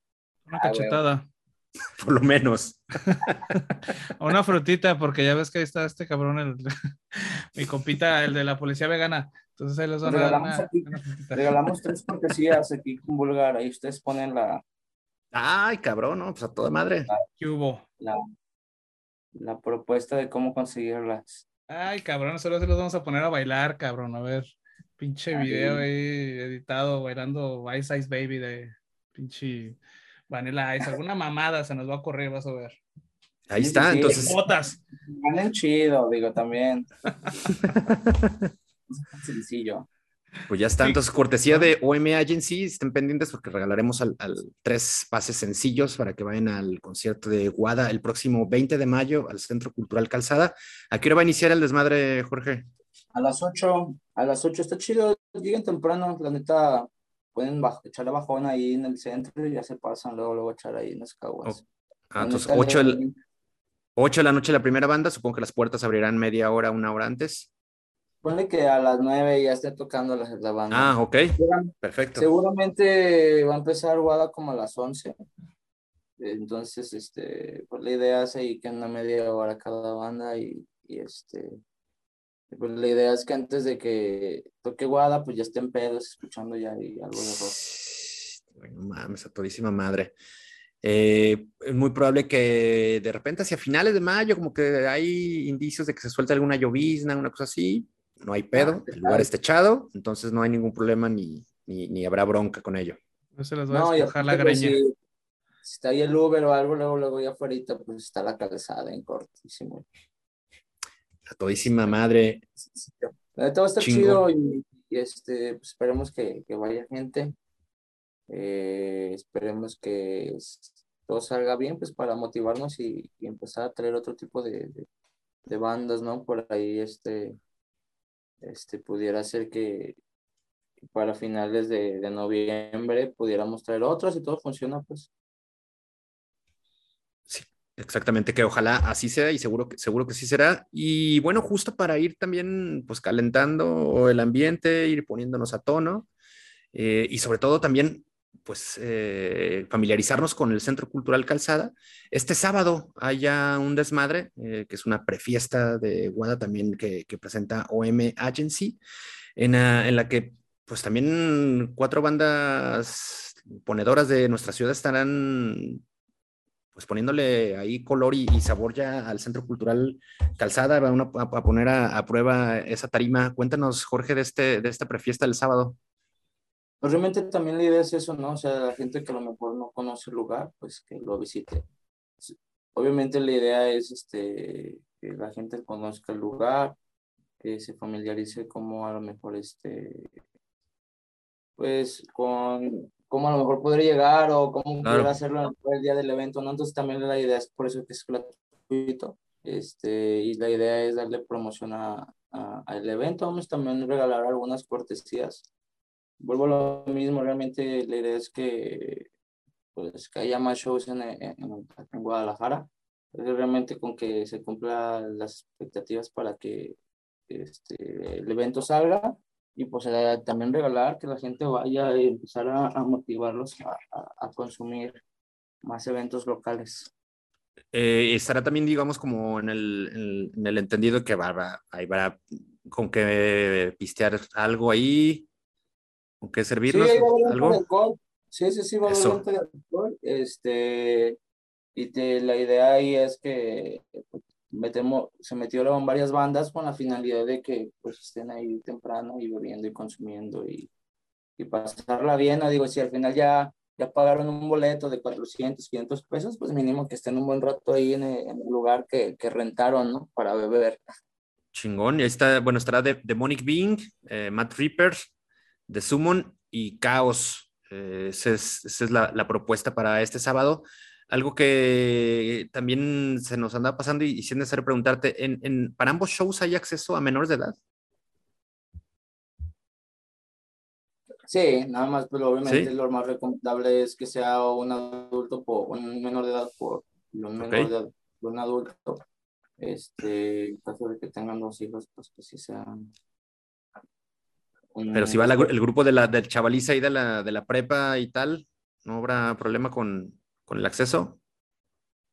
Una ah, cachetada. Por lo menos. una frutita, porque ya ves que ahí está este cabrón, el, mi compita, el de la policía vegana. Entonces ahí les van a dar una, Regalamos tres cortesías aquí con Vulgar, ahí ustedes ponen la... Ay, cabrón, ¿no? Pues a toda madre. ¿Qué hubo? La, la propuesta de cómo conseguirlas. Ay, cabrón, solo se los vamos a poner a bailar, cabrón. A ver, pinche video ahí editado bailando Ice Ice Baby de pinche Vanilla Ice. Alguna mamada se nos va a ocurrir, vas a ver. Ahí está, entonces. Botas. Ganen chido, digo, también. sencillo. Pues ya está. Entonces, cortesía de OM Agency, estén pendientes porque regalaremos al, tres pases sencillos para que vayan al concierto de Guada el próximo 20 de mayo al Centro Cultural Calzada. ¿A qué hora va a iniciar el desmadre, Jorge? A las 8, a las 8 está chido, lleguen temprano, la neta, pueden echar la bajón ahí en el centro y ya se pasan, luego luego echar ahí en las caguas. Ah, entonces 8 de, 8 de la noche la primera banda, supongo que las puertas abrirán media hora, una hora antes. Ponle que a las nueve ya esté tocando la, la banda. Ah, ok. Perfecto. Seguramente va a empezar Guada como a las once. Entonces, este, pues la idea es ahí que una media hora cada banda y, y este, pues la idea es que antes de que toque Guada, pues ya estén pedos escuchando ya y algo de rock. No mames, a todísima madre. Eh, es muy probable que de repente hacia finales de mayo, como que hay indicios de que se suelte alguna llovizna, una cosa así. No hay pedo, ah, el lugar está echado, entonces no hay ningún problema ni, ni, ni habrá bronca con ello. No se les va a despejar la greña si está ahí el Uber o algo, luego, luego ya afuera, pues está la calzada en cortísimo. A todísima madre. Todo está chido y, este, pues esperemos que, que, vaya gente. Eh, esperemos que todo salga bien, pues para motivarnos y, y empezar a traer otro tipo de, de, bandas, ¿no? Por ahí, este, este, pudiera ser que para finales de, de noviembre pudiéramos traer otros y todo funciona, pues Exactamente, que ojalá así sea y seguro que, seguro que sí será. Y bueno, justo para ir también pues calentando el ambiente, ir poniéndonos a tono eh, y sobre todo también pues eh, familiarizarnos con el Centro Cultural Calzada. Este sábado hay ya un desmadre, eh, que es una prefiesta de Guada también que, presenta OM Agency, en, en la que pues también cuatro bandas ponedoras de nuestra ciudad estarán pues poniéndole ahí color y, sabor ya al Centro Cultural Calzada, va a, a, poner a, prueba esa tarima. Cuéntanos, Jorge, de, este, de esta prefiesta del sábado. Pues realmente también la idea es eso, ¿no? O sea, la gente que a lo mejor no conoce el lugar, pues que lo visite. Obviamente la idea es este, que la gente conozca el lugar, que se familiarice como a lo mejor este, pues con cómo a lo mejor podría llegar o cómo claro. hacerlo el día del evento, ¿no? Entonces también la idea es por eso que es gratuito, este, y la idea es darle promoción a, al evento, vamos también a regalar algunas cortesías. Vuelvo a lo mismo, realmente la idea es que, pues, que haya más shows en, en, en Guadalajara, realmente con que se cumplan las expectativas para que este, el evento salga y pues eh, también regalar que la gente vaya y empezar a, a motivarlos a, a, consumir más eventos locales. Eh, estará también, digamos, como en el, en el entendido que va, va, ahí va con que pistear algo ahí, con qué servirnos, sí, algo. Sí, sí, sí, va a haber alcohol. Este, y te, la idea ahí es que pues, metemos, se metieron varias bandas con la finalidad de que pues estén ahí temprano y bebiendo y consumiendo y, y pasarla bien, no digo, si al final ya, ya pagaron un boleto de 400, 500 pesos, pues mínimo que estén un buen rato ahí en el, lugar que, que, rentaron, ¿no? Para beber. Chingón, y ahí está, bueno, estará de Demonic Being, eh, Matt Reaper, The Summon y Chaos. Eh, esa es, esa es la, la, propuesta para este sábado algo que también se nos anda pasando y, sin necesario preguntarte, ¿en, ¿en, para ambos shows hay acceso a menores de edad? Sí, nada más, pero obviamente ¿Sí? lo más recomendable es que sea un adulto por un menor de edad por un menor okay. de edad, un adulto. Este, en caso de que tengan dos hijos, pues que sí sean. Pero si va la, el grupo de la del chavaliza y de la, de la prepa y tal, no habrá problema con, con el acceso.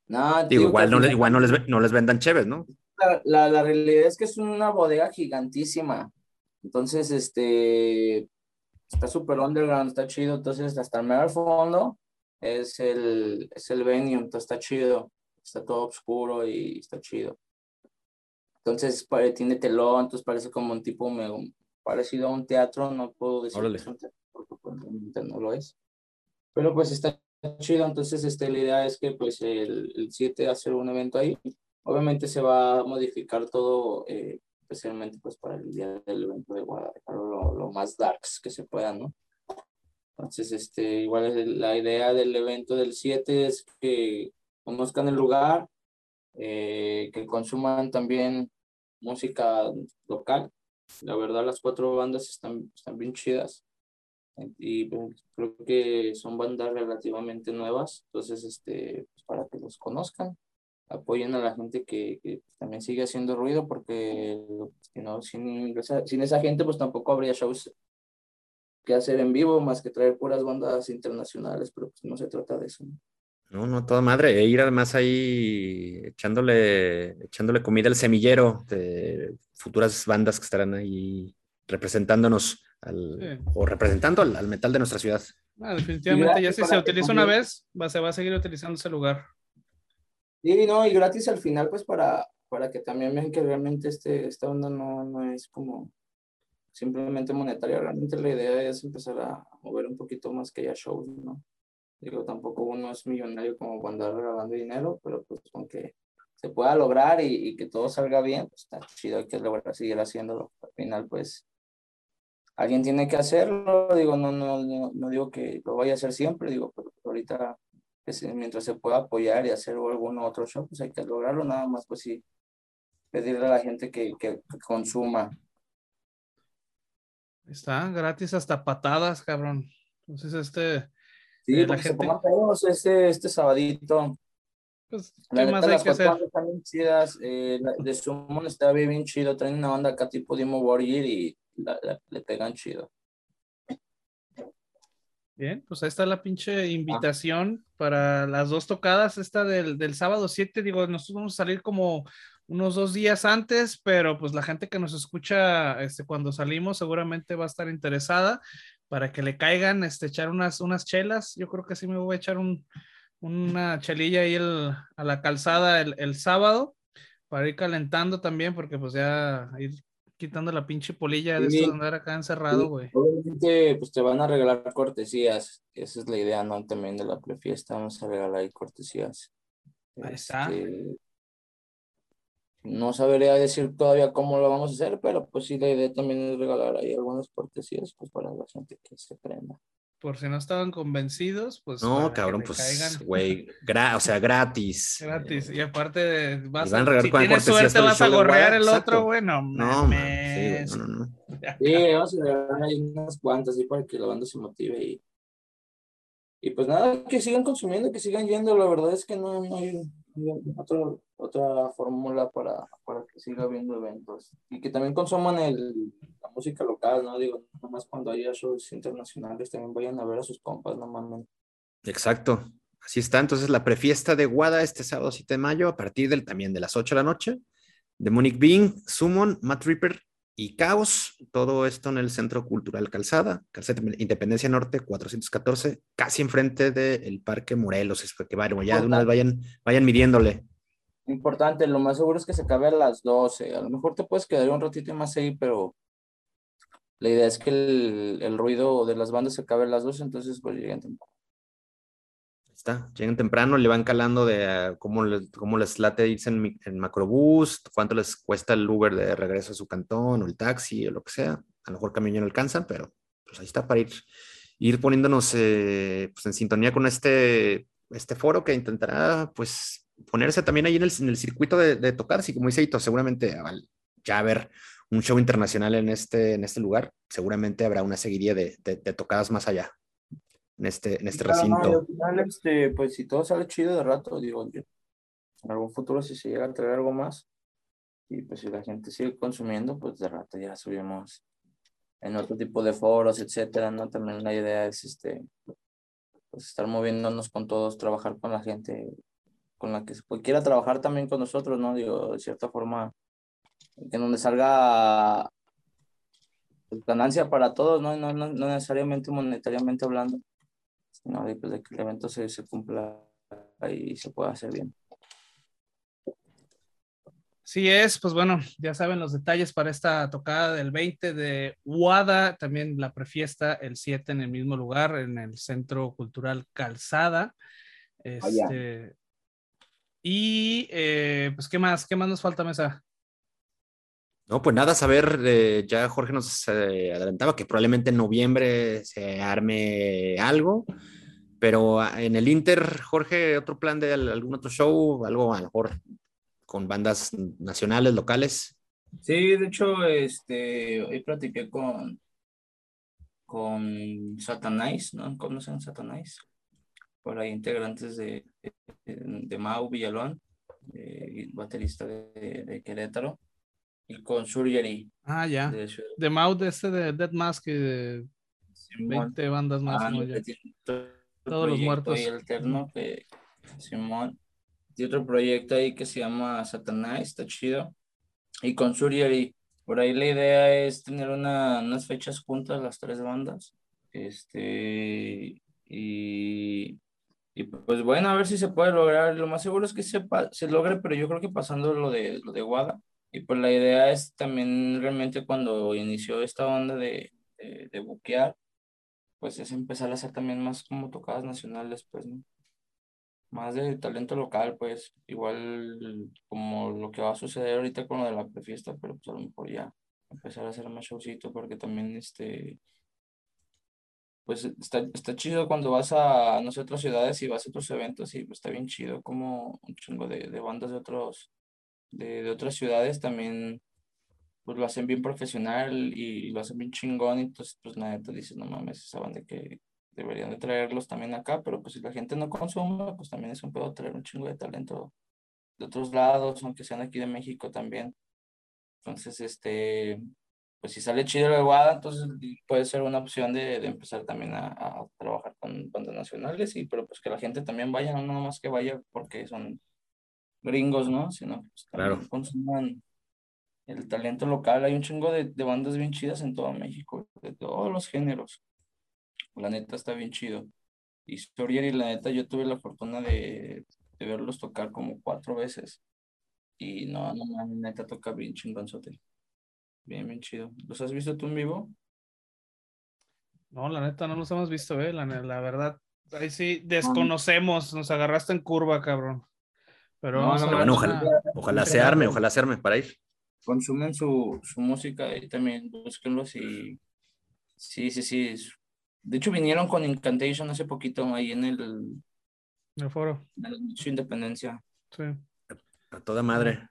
No, Digo, igual, no, les, igual no, les, no les vendan chéves, ¿no? La, la, la, realidad es que es una bodega gigantísima. Entonces, este, está súper underground, está chido. Entonces, hasta el mero fondo es el, es el venue, entonces está chido. Está todo oscuro y está chido. Entonces, tiene telón, entonces parece como un tipo parecido a un teatro. No puedo decir que es un teatro porque pues, no lo es. Pero pues está chido, entonces este, la idea es que pues el, el 7 hacer un evento ahí. Obviamente se va a modificar todo, eh, especialmente pues para el día del evento de Guadalajara, lo, lo, más darks que se pueda, ¿no? Entonces, este, igual la idea del evento del 7 es que conozcan el lugar, eh, que consuman también música local. La verdad, las cuatro bandas están, están bien chidas y pues, creo que son bandas relativamente nuevas, entonces este, pues, para que los conozcan apoyen a la gente que, que también sigue haciendo ruido porque no, sin, esa, sin esa gente pues tampoco habría shows que hacer en vivo más que traer puras bandas internacionales, pero pues no se trata de eso. No, no, toda madre. E ir además ahí echándole, echándole comida al semillero de futuras bandas que estarán ahí representándonos al, o representando al, metal de nuestra ciudad. Ah, definitivamente, ya si se utiliza una vez, va, se va a seguir utilizando ese lugar. Sí, no, y gratis al final, pues para, para que también vean que realmente este, esta onda no, no es como simplemente monetaria, realmente la idea es empezar a mover un poquito más que ya shows, ¿no? Digo, tampoco uno es millonario como cuando andar regalando dinero, pero pues con que se pueda lograr y, y, que todo salga bien, pues está chido, hay que seguir haciéndolo. Al final, pues, alguien tiene que hacerlo, digo, no, no, no, no digo que lo vaya a hacer siempre, digo, pero ahorita mientras se pueda apoyar y hacer algún otro show, pues hay que lograrlo, nada más pues sí, pedirle a la gente que, que, consuma. Está gratis hasta patadas, cabrón. Entonces, este. Sí, eh, la gente... se este, este sabadito. Pues, ¿qué más hay que hacer? Están bien chidas. Eh, de Summon está bien, bien chido. Traen una banda acá tipo Dimo Warrior y le pegan chido. Bien, pues ahí está la pinche ah. invitación para las dos tocadas, esta del, del sábado 7, digo, nosotros vamos a salir como unos dos días antes, pero pues la gente que nos escucha este, cuando salimos seguramente va a estar interesada para que le caigan, este, echar unas, unas chelas, yo creo que sí me voy a echar un, una chelilla ahí el, a la calzada el, el sábado para ir calentando también, porque pues ya ir quitando la pinche polilla de esto de andar acá encerrado, güey. Obviamente, pues te van a regalar cortesías. Esa es la idea, ¿no? También de la prefiesta, vamos a regalar ahí cortesías. Ahí está. Este, no sabría decir todavía cómo lo vamos a hacer, pero pues sí, la idea también es regalar ahí algunas cortesías, pues para la gente que se prenda por si no estaban convencidos, pues. No, cabrón, pues, güey, o sea, gratis. Gratis, y aparte, vas a, si tienes suerte, vas a gorrear el otro, güey, no, no, sí, no, no, Sí, vamos a regalar ahí unas cuantas, así para que la banda se motive y. Y pues nada, que sigan consumiendo, que sigan yendo, la verdad es que no, no hay otra, otra fórmula para, para que siga habiendo eventos y que también consuman el, la música local, ¿no? Digo, nomás cuando haya shows internacionales también vayan a ver a sus compas, no mames. Exacto, así está. Entonces la prefiesta de Guada este sábado 7 de mayo a partir del también de las 8 de la noche. De Monique Bing, Summon, Matt Ripper y Caos, todo esto en el Centro Cultural Calzada, Calzada Independencia Norte 414, casi enfrente del Parque Morelos, es que bueno, ya de una vez vayan, vayan midiéndole. Importante, lo más seguro es que se acabe a las 12, a lo mejor te puedes quedar un ratito más ahí, pero la idea es que el, el ruido de las bandas se acabe a las 12, entonces pues lleguen temprano. Está, llegan temprano, le van calando de ah, cómo, les, cómo les late irse en, en, macrobús, cuánto les cuesta el Uber de regreso a su cantón o el taxi o lo que sea. A lo mejor camión ya no alcanzan, pero pues ahí está para ir, ir poniéndonos eh, pues en sintonía con este, este foro que intentará pues ponerse también ahí en el, en el circuito de, de tocar. Así como dice Ito, seguramente ya haber un show internacional en este, en este lugar, seguramente habrá una seguidilla de, de, de tocadas más allá en este, en este recinto. este, pues si todo sale chido de rato, digo, en algún futuro si se llega a traer algo más, y pues si la gente sigue consumiendo, pues de rato ya subimos en otro tipo de foros, etcétera, ¿no? También la idea es este, pues estar moviéndonos con todos, trabajar con la gente con la que se quiera trabajar también con nosotros, ¿no? Digo, de cierta forma, en donde salga pues, ganancia para todos, ¿no? No, no, no necesariamente monetariamente hablando, ¿no? Pues, de que el evento se, se cumpla y se pueda hacer bien. Sí es, pues bueno, ya saben los detalles para esta tocada del 20 de Wada, también la prefiesta el 7 en el mismo lugar, en el Centro Cultural Calzada. Este, y eh, pues, ¿qué más? ¿Qué más nos falta, Mesa? No, pues nada, saber, eh, ya Jorge nos eh, adelantaba que probablemente en noviembre se arme algo, pero ah, en el Inter, Jorge, otro plan de algún otro show, algo a lo mejor con bandas nacionales, locales. Sí, de hecho, este, hoy platiqué con, con Satanás, ¿no? ¿Conocen Satanás? Por ahí integrantes de, de, de Mau Villalón eh, baterista de, de, Querétaro, y con Surgery. Ah, ya. De, de Mouth, este de Dead Mask, y de 20 bandas más. Ah, Todos los muertos. Y alterno que Simón. Y otro proyecto ahí que se llama Satanás, está chido. Y con Surgery, por ahí la idea es tener una, unas fechas juntas, las tres bandas. Este, y, y pues bueno, a ver si se puede lograr. Lo más seguro es que se, se logre, pero yo creo que pasando lo de, lo de Wada. Y pues la idea es también realmente cuando inició esta banda de, de, de buquear, pues es empezar a hacer también más como tocadas nacionales, pues, ¿no? Más de talento local, pues, igual como lo que va a suceder ahorita con lo de la prefiesta, pero pues a lo mejor ya empezar a hacer más showcito, porque también, este, pues está, está chido cuando vas a, no sé, otras ciudades y vas a otros eventos y pues está bien chido como un chingo de, de bandas de otros, de, de otras ciudades también pues lo hacen bien profesional y lo hacen bien chingón, y entonces pues nadie te dice, no mames, esa banda que deberían de traerlos también acá, pero pues si la gente no consume, pues también es un pedo traer un chingo de talento de otros lados, aunque sean aquí de México también. Entonces, este, pues si sale chido la guada, entonces puede ser una opción de, de empezar también a, a, trabajar con bandas nacionales, y pero pues que la gente también vaya, no nada más que vaya porque son gringos, ¿no? Sino pues también claro. consuman el talento local. Hay un chingo de, de, bandas bien chidas en todo México, de todos los géneros. La neta está bien chido. Y y la neta, yo tuve la fortuna de, de verlos tocar como cuatro veces. Y no, no, la neta toca bien chingonzote. Bien, bien chido. ¿Los has visto tú en vivo? No, la neta, no los hemos visto, eh. La, la verdad, ahí sí desconocemos. Nos agarraste en curva, cabrón. Pero no, no, bueno, ojalá, ojalá se arme, ojalá se arme para ir consumen su, su música y también búsquenlos y sí, sí, sí. De hecho, vinieron con Incantation hace poquito ahí en el, el foro. En su independencia. Sí. A toda madre.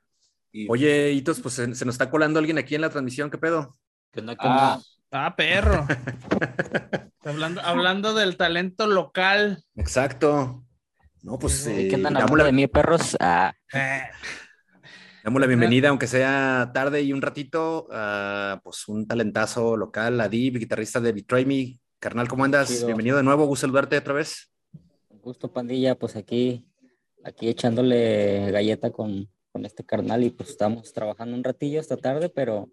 Y, Oye, Hitos, pues se, se, nos está colando alguien aquí en la transmisión, ¿qué pedo? ¿Qué onda, qué ah. ah, perro. hablando, hablando del talento local. Exacto. No, pues. Eh, ¿Qué andan hablando la... de mí, perros? Ah. Eh. Damos la bienvenida, aunque sea tarde y un ratito, a pues un talentazo local, Adib, guitarrista de Betray Me. Carnal, ¿cómo andas? Chido. Bienvenido de nuevo, gusto saludarte otra vez. Gusto, pandilla, pues aquí, aquí echándole galleta con, con este carnal y pues estamos trabajando un ratillo esta tarde, pero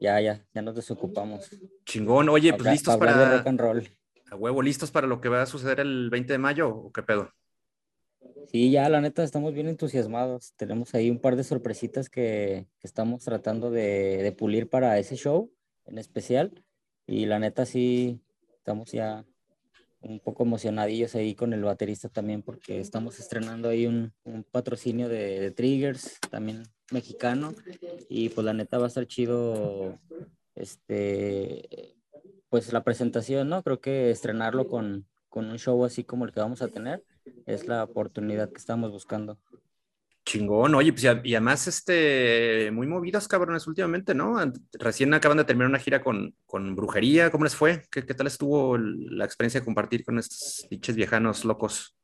ya, ya, ya nos desocupamos. Chingón, oye, pues listos para... De rock and roll. A huevo, ¿listos para lo que va a suceder el 20 de mayo o qué pedo? Sí, ya la neta estamos bien entusiasmados. Tenemos ahí un par de sorpresitas que, que estamos tratando de, de, pulir para ese show en especial. Y la neta sí, estamos ya un poco emocionadillos ahí con el baterista también porque estamos estrenando ahí un, un patrocinio de, de, Triggers, también mexicano. Y pues la neta va a estar chido este pues la presentación, ¿no? Creo que estrenarlo con, con un show así como el que vamos a tener es la oportunidad que estamos buscando. Chingón, oye, pues y además, este, muy movidas, cabrones, últimamente, ¿no? Recién acaban de terminar una gira con, con Brujería, ¿cómo les fue? ¿Qué, ¿Qué, tal estuvo la experiencia de compartir con estos diches viejanos locos?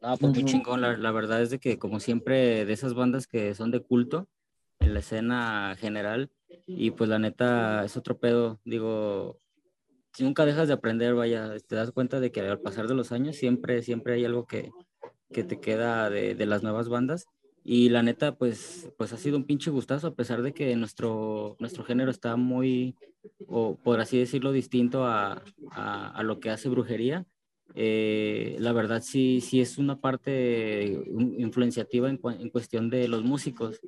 No, pues muy chingón, la, la, verdad es de que como siempre, de esas bandas que son de culto en la escena general, y pues la neta es otro pedo, digo, nunca dejas de aprender, vaya, te das cuenta de que al pasar de los años siempre, siempre hay algo que, que te queda de, de, las nuevas bandas. Y la neta, pues, pues ha sido un pinche gustazo, a pesar de que nuestro, nuestro género está muy, o por así decirlo, distinto a, a, lo que hace brujería. Eh, la verdad sí, sí es una parte influenciativa en, en, cuestión de los músicos.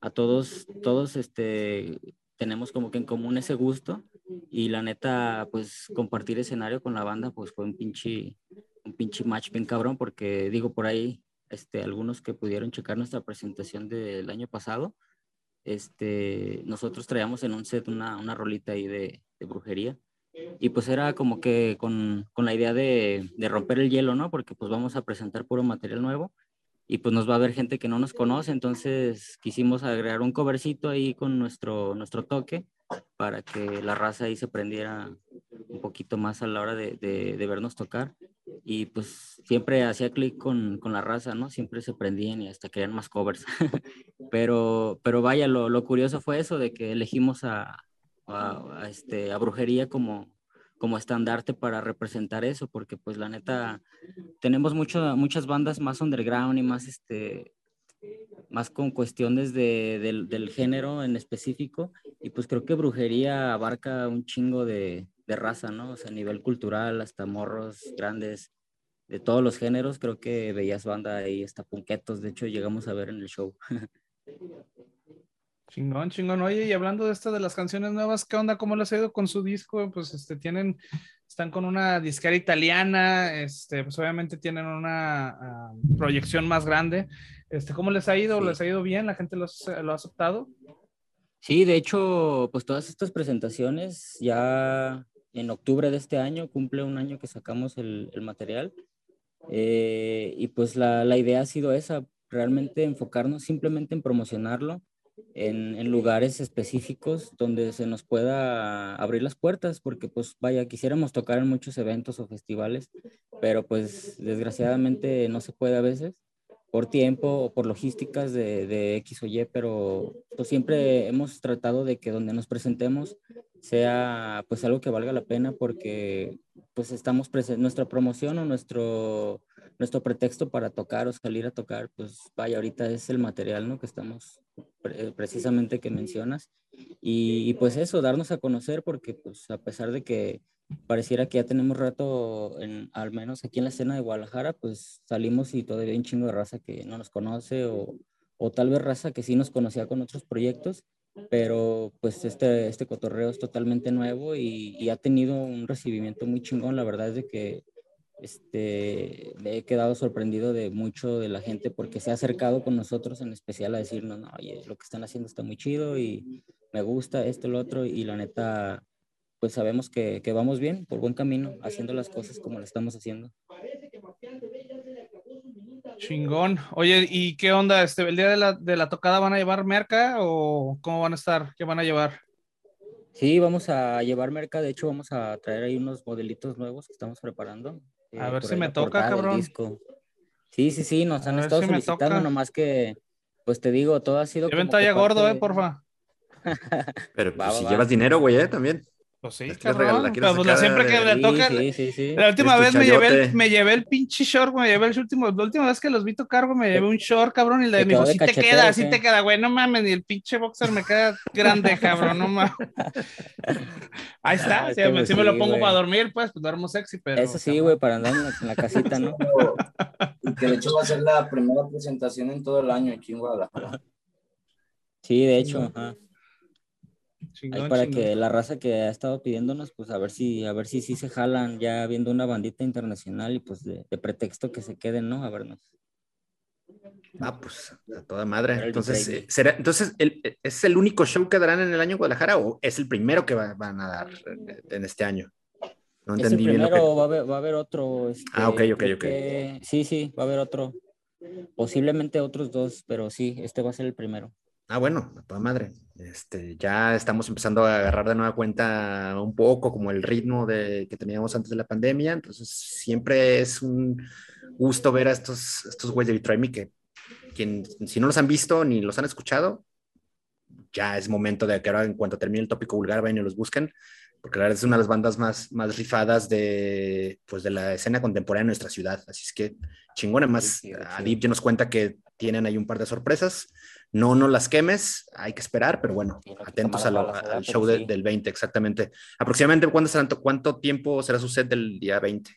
A todos, todos este, tenemos como que en común ese gusto y la neta, pues compartir escenario con la banda, pues fue un pinche, un pinche match bien cabrón, porque digo por ahí, este, algunos que pudieron checar nuestra presentación del año pasado, este, nosotros traíamos en un set una, una rolita ahí de, de, brujería. Y pues era como que con, con la idea de, de, romper el hielo, ¿no? Porque pues vamos a presentar puro material nuevo y pues nos va a ver gente que no nos conoce, entonces quisimos agregar un covercito ahí con nuestro, nuestro toque para que la raza ahí se prendiera un poquito más a la hora de, de, vernos tocar. y pues siempre hacía clic con, con, la raza, ¿no? Siempre se prendían y hasta querían más covers. pero, pero vaya, lo, lo, curioso fue eso de que elegimos a, a, este, a brujería como, como estandarte para representar eso, porque pues la neta tenemos mucho, muchas bandas más underground y más este más con cuestiones de, del, del, género en específico y pues creo que brujería abarca un chingo de, de raza, ¿no? O sea, a nivel cultural, hasta morros grandes de todos los géneros, creo que veías banda ahí, hasta punquetos, de hecho llegamos a ver en el show. Chingón, chingón. Oye, y hablando de esto de las canciones nuevas, ¿qué onda? ¿Cómo les ha ido con su disco? Pues este tienen, están con una disquera italiana, este, pues obviamente tienen una uh, proyección más grande. Este, ¿cómo les ha ido? Sí. ¿Les ha ido bien? ¿La gente los, lo ha aceptado? Sí, de hecho, pues todas estas presentaciones ya en octubre de este año cumple un año que sacamos el, el material. Eh, y pues la, la idea ha sido esa, realmente enfocarnos simplemente en promocionarlo en, en, lugares específicos donde se nos pueda abrir las puertas, porque pues vaya, quisiéramos tocar en muchos eventos o festivales, pero pues desgraciadamente no se puede a veces por tiempo o por logísticas de, de X o Y, pero pues siempre hemos tratado de que donde nos presentemos sea pues algo que valga la pena porque pues estamos nuestra promoción o nuestro nuestro pretexto para tocar o salir a tocar, pues vaya, ahorita es el material, ¿no? Que estamos pre precisamente que mencionas. Y, y, pues eso, darnos a conocer, porque pues a pesar de que pareciera que ya tenemos rato, en, al menos aquí en la escena de Guadalajara, pues salimos y todavía hay un chingo de raza que no nos conoce o, o tal vez raza que sí nos conocía con otros proyectos, pero pues este, este cotorreo es totalmente nuevo y, y ha tenido un recibimiento muy chingón. La verdad es de que este, me he quedado sorprendido de mucho de la gente porque se ha acercado con nosotros en especial a decirnos, no, oye, lo que están haciendo está muy chido y me gusta esto, lo otro, y la neta, pues sabemos que, que vamos bien, por buen camino, haciendo las cosas como lo estamos haciendo. Chingón. Oye, ¿y qué onda? Este, ¿El día de la, de la tocada van a llevar merca o cómo van a estar? ¿Qué van a llevar? Sí, vamos a llevar merca. De hecho, vamos a traer ahí unos modelitos nuevos que estamos preparando. A ver si me toca, cabrón. Sí, sí, sí, nos han estado si solicitando, nomás que, pues te digo, todo ha sido. Lleven talla gordo, eh, porfa. Pero pues, va, si va. llevas dinero, güey, eh, también. Pues sí, cabrón. La pero, pues, siempre que le toca. Sí, sí, sí, la última vez me llevé, el, me llevé el pinche short, me llevé el último, la última vez que los vi tocar, me llevé un short, cabrón, y le me dijo, sí te queda, así te queda, güey, no mames, ni el pinche boxer me queda grande, cabrón, no mames. Ahí está, ah, si, me, si me lo pongo para dormir, pues, pues duermo sexy, pero. Eso sí, güey, para andar en la, en la casita, ¿no? y que de hecho va a ser la primera presentación en todo el año aquí en Guadalajara. Sí, de hecho, ajá. Chingón, Ahí para chingón. que la raza que ha estado pidiéndonos, pues a ver si, a ver si sí se jalan ya viendo una bandita internacional y pues de, de pretexto que se queden, ¿no? A vernos. Ah, pues a toda madre. Entonces, eh, ¿será, entonces el, ¿es el único show que darán en el año Guadalajara o es el primero que va, van a dar en este año? No entendí es el primero, que... va, a haber, va, a haber, otro. Este, ah, ok, ok, ok. Que, sí, sí, va a haber otro. Posiblemente otros dos, pero sí, este va a ser el primero. Ah, bueno, a toda madre. Este, ya estamos empezando a agarrar de nueva cuenta un poco como el ritmo de, que teníamos antes de la pandemia. Entonces, siempre es un gusto ver a estos, estos güeyes de Betray Me que quien, si no los han visto ni los han escuchado, ya es momento de que ahora en cuanto termine el tópico vulgar vayan y los busquen, porque la verdad es una de las bandas más, más rifadas de, pues, de la escena contemporánea de nuestra ciudad. Así es que chingón, además, sí, sí, sí. Adib ya nos cuenta que tienen ahí un par de sorpresas no, no las quemes, hay que esperar, pero bueno, sí, no atentos a lo, al show de, sí. del 20, exactamente. Aproximadamente, serán, ¿cuánto tiempo será su set del día 20?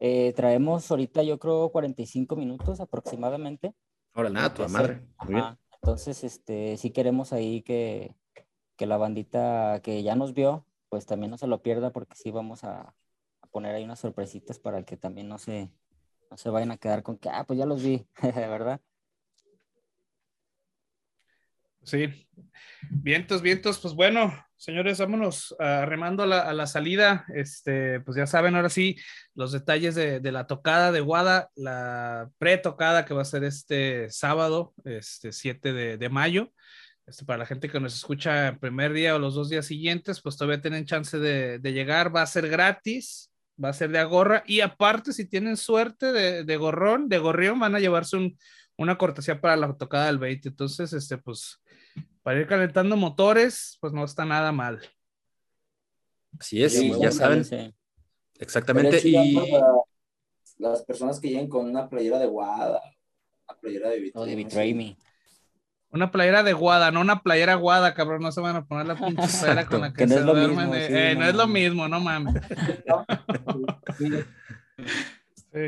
Eh, traemos ahorita, yo creo, 45 minutos aproximadamente. Ahora nada, tu madre. Muy bien. Entonces, este, si queremos ahí que, que, la bandita que ya nos vio, pues también no se lo pierda, porque sí vamos a, a poner ahí unas sorpresitas para que también no se, no se vayan a quedar con que, ah, pues ya los vi, ¿verdad? Sí. Vientos, vientos, pues bueno, señores, vámonos uh, remando a la, salida. Este, pues ya saben, ahora sí, los detalles de, la tocada de Guada, la pre-tocada que va a ser este sábado, este 7 de, mayo. Este, para la gente que nos escucha el primer día o los dos días siguientes, pues todavía tienen chance de, de llegar, va a ser gratis. va a ser de Agorra. Y aparte, si tienen suerte de, de gorrón, de gorrión, van a llevarse un, una cortesía para la tocada del 20. Entonces, este, pues, para ir calentando motores, pues no está nada mal. Así es, Sí, y ya saben, exactamente. Y Las personas que lleguen con una playera de Guada, una playera de O de Betray Me, Betray sí. Me. Una playera de guada, no una playera guada, cabrón. No se van a poner la pinche playera con la que, Que no se es lo duermen. mismo, eh, sí, eh, no no es lo mismo, no mames. Sí.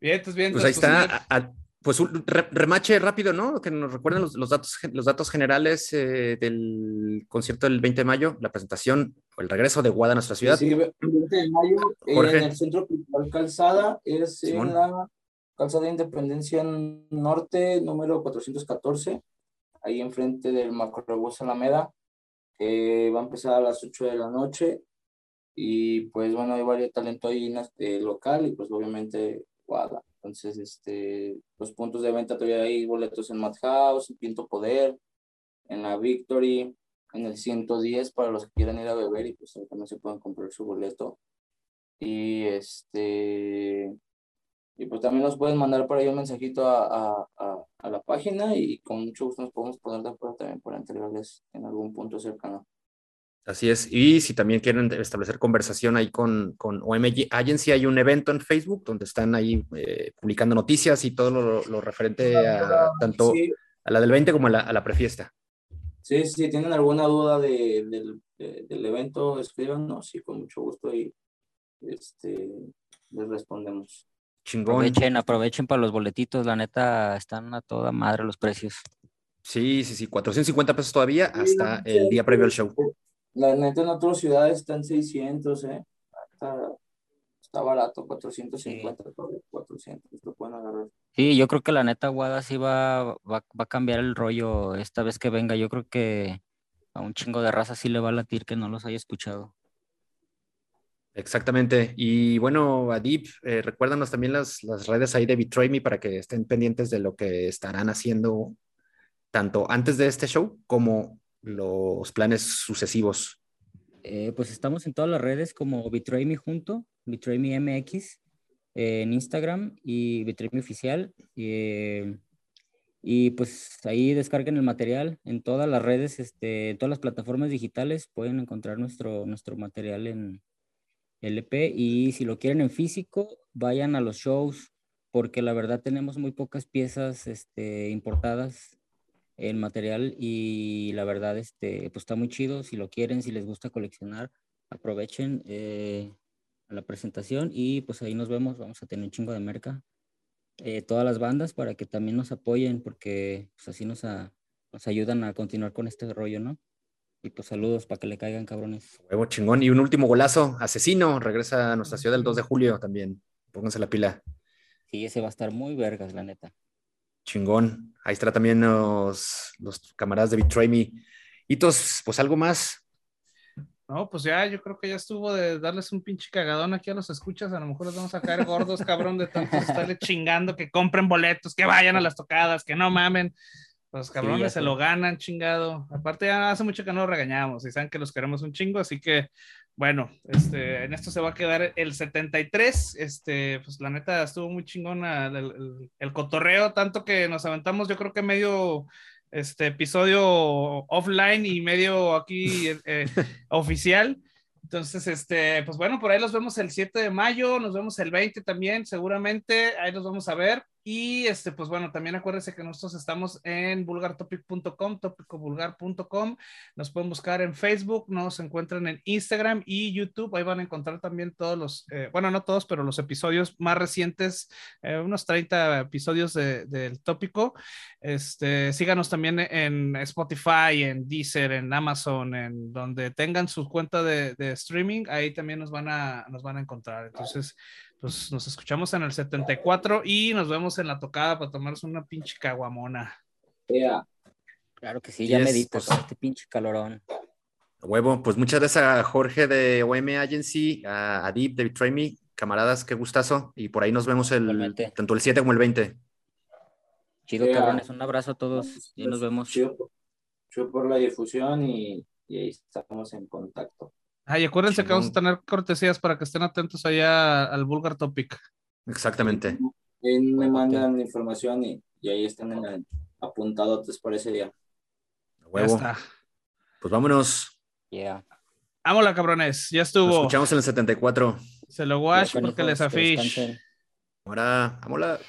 Bien, entonces bien. pues ahí está. a- a- pues un re- remache rápido, ¿no? Que nos recuerden los, los datos, los datos generales eh, del concierto del 20 de mayo, la presentación o el regreso de Guada a nuestra ciudad. Sí, 20 de mayo eh, en el Centro Cultural Calzada, es Simón. en la Calzada de Independencia Norte, número 414, ahí enfrente del Macrobús Alameda, que va a empezar a las 8 de la noche. Y pues bueno, hay varios talento ahí en este local y pues obviamente Guada. Entonces, este, los puntos de venta todavía hay boletos en Madhouse, en Pinto Poder, en la Victory, en el 110 para los que quieran ir a beber y pues también se pueden comprar su boleto. Y este, y pues también nos pueden mandar por ahí un mensajito a, a, a, a la página y con mucho gusto nos podemos poner de acuerdo también para entregarles en algún punto cercano. Así es. Y si también quieren establecer conversación ahí con, con OMG Agency, hay un evento en Facebook donde están ahí eh, publicando noticias y todo lo, lo referente a tanto Sí, a la del 20 como a la, a la prefiesta. sí, si tienen alguna duda de, del, de- del evento, escríbanos y con mucho gusto y este, les respondemos. Chingón. Aprovechen, aprovechen para los boletitos, la neta están a toda madre los precios. Sí, sí, sí, 450 pesos todavía Sí, hasta el sí, día previo al show. La neta en otras ciudades están 600, ¿eh? Está, está barato, 450, todavía 400, lo pueden agarrar. Sí, yo creo que la neta Guada sí va, va, va a cambiar el rollo esta vez que venga. Yo creo que a un chingo de raza sí le va a latir que no los haya escuchado. Exactamente. Y bueno, Adib, eh, recuérdanos también las, las redes ahí de Betray Me para que estén pendientes de lo que estarán haciendo tanto antes de este show como los planes sucesivos. Eh, pues estamos en todas las redes como Betray Junto, Betray MX, eh, en Instagram y Betray Oficial. eh, y pues ahí descarguen el material en todas las redes, este, en todas las plataformas digitales pueden encontrar nuestro, nuestro material en LP y si lo quieren en físico, vayan a los shows porque la verdad tenemos muy pocas piezas este, importadas en material y la verdad este, pues está muy chido. Si lo quieren, si les gusta coleccionar, aprovechen eh, la presentación y pues ahí nos vemos. Vamos a tener un chingo de merca. eh, todas las bandas para que también nos apoyen porque pues así nos, a- nos ayudan a continuar con este rollo, ¿no? Y pues saludos para que le caigan cabrones. Huevo chingón. Y un último golazo, asesino, regresa a nuestra ciudad el 2 de julio también. Pónganse la pila. Sí, ese va a estar muy vergas, la neta. Chingón. Ahí está también los, los camaradas de Betray Me. Hitos, pues algo más. No, pues ya, yo creo que ya estuvo de darles un pinche cagadón aquí a los escuchas. A lo mejor los vamos a caer gordos, cabrón, de tanto estarle chingando, que compren boletos, que vayan a las tocadas, que no mamen. Los cabrones se lo ganan, chingado. Aparte, ya hace mucho que no los regañamos y saben que los queremos un chingo, así que, bueno, este, en esto se va a quedar el 73. Este, pues la neta estuvo muy chingona el, el- el cotorreo, tanto que nos aventamos, yo creo que medio este episodio offline y medio aquí eh, oficial. Entonces, este, pues bueno, por ahí los vemos el 7 de mayo, nos vemos el 20 también, seguramente, ahí los vamos a ver. Y este, pues bueno, también acuérdense que nosotros estamos en vulgartopic.com, topicovulgar.com. Nos pueden buscar en Facebook, nos encuentran en Instagram y YouTube. Ahí van a encontrar también todos los, eh, bueno, no todos, pero los episodios más recientes, eh, unos 30 episodios de- del tópico. Este, síganos también en Spotify, en Deezer, en Amazon, en donde tengan su cuenta de, de streaming, ahí también nos van a, nos van a encontrar. Entonces, pues nos escuchamos en el 74 y nos vemos en la tocada para tomarnos una pinche caguamona. Yeah. Claro que sí, ya es, medito pues. este pinche calorón. Huevo, pues muchas gracias a Jorge de OM Agency, a Adib de Betray Me. Camaradas, qué gustazo. Y por ahí nos vemos el, Igualmente. tanto el 7 como el 20. Chido, Ya. cabrones. Un abrazo a todos. Y nos vemos. Chido, por- chido por la difusión y, y ahí estamos en contacto. Ay, acuérdense que vamos a tener cortesías para que estén atentos allá al Vulgar Topic. Exactamente. Ahí me mandan información y, y ahí están en el- apuntadotes por ese día. Ya está. Pues vámonos. Yeah. Vámonos, cabrones. Ya Nos estuvo. escuchamos en el 74. Se lo wash Ya, porque les descansen. Ahora, vámonos.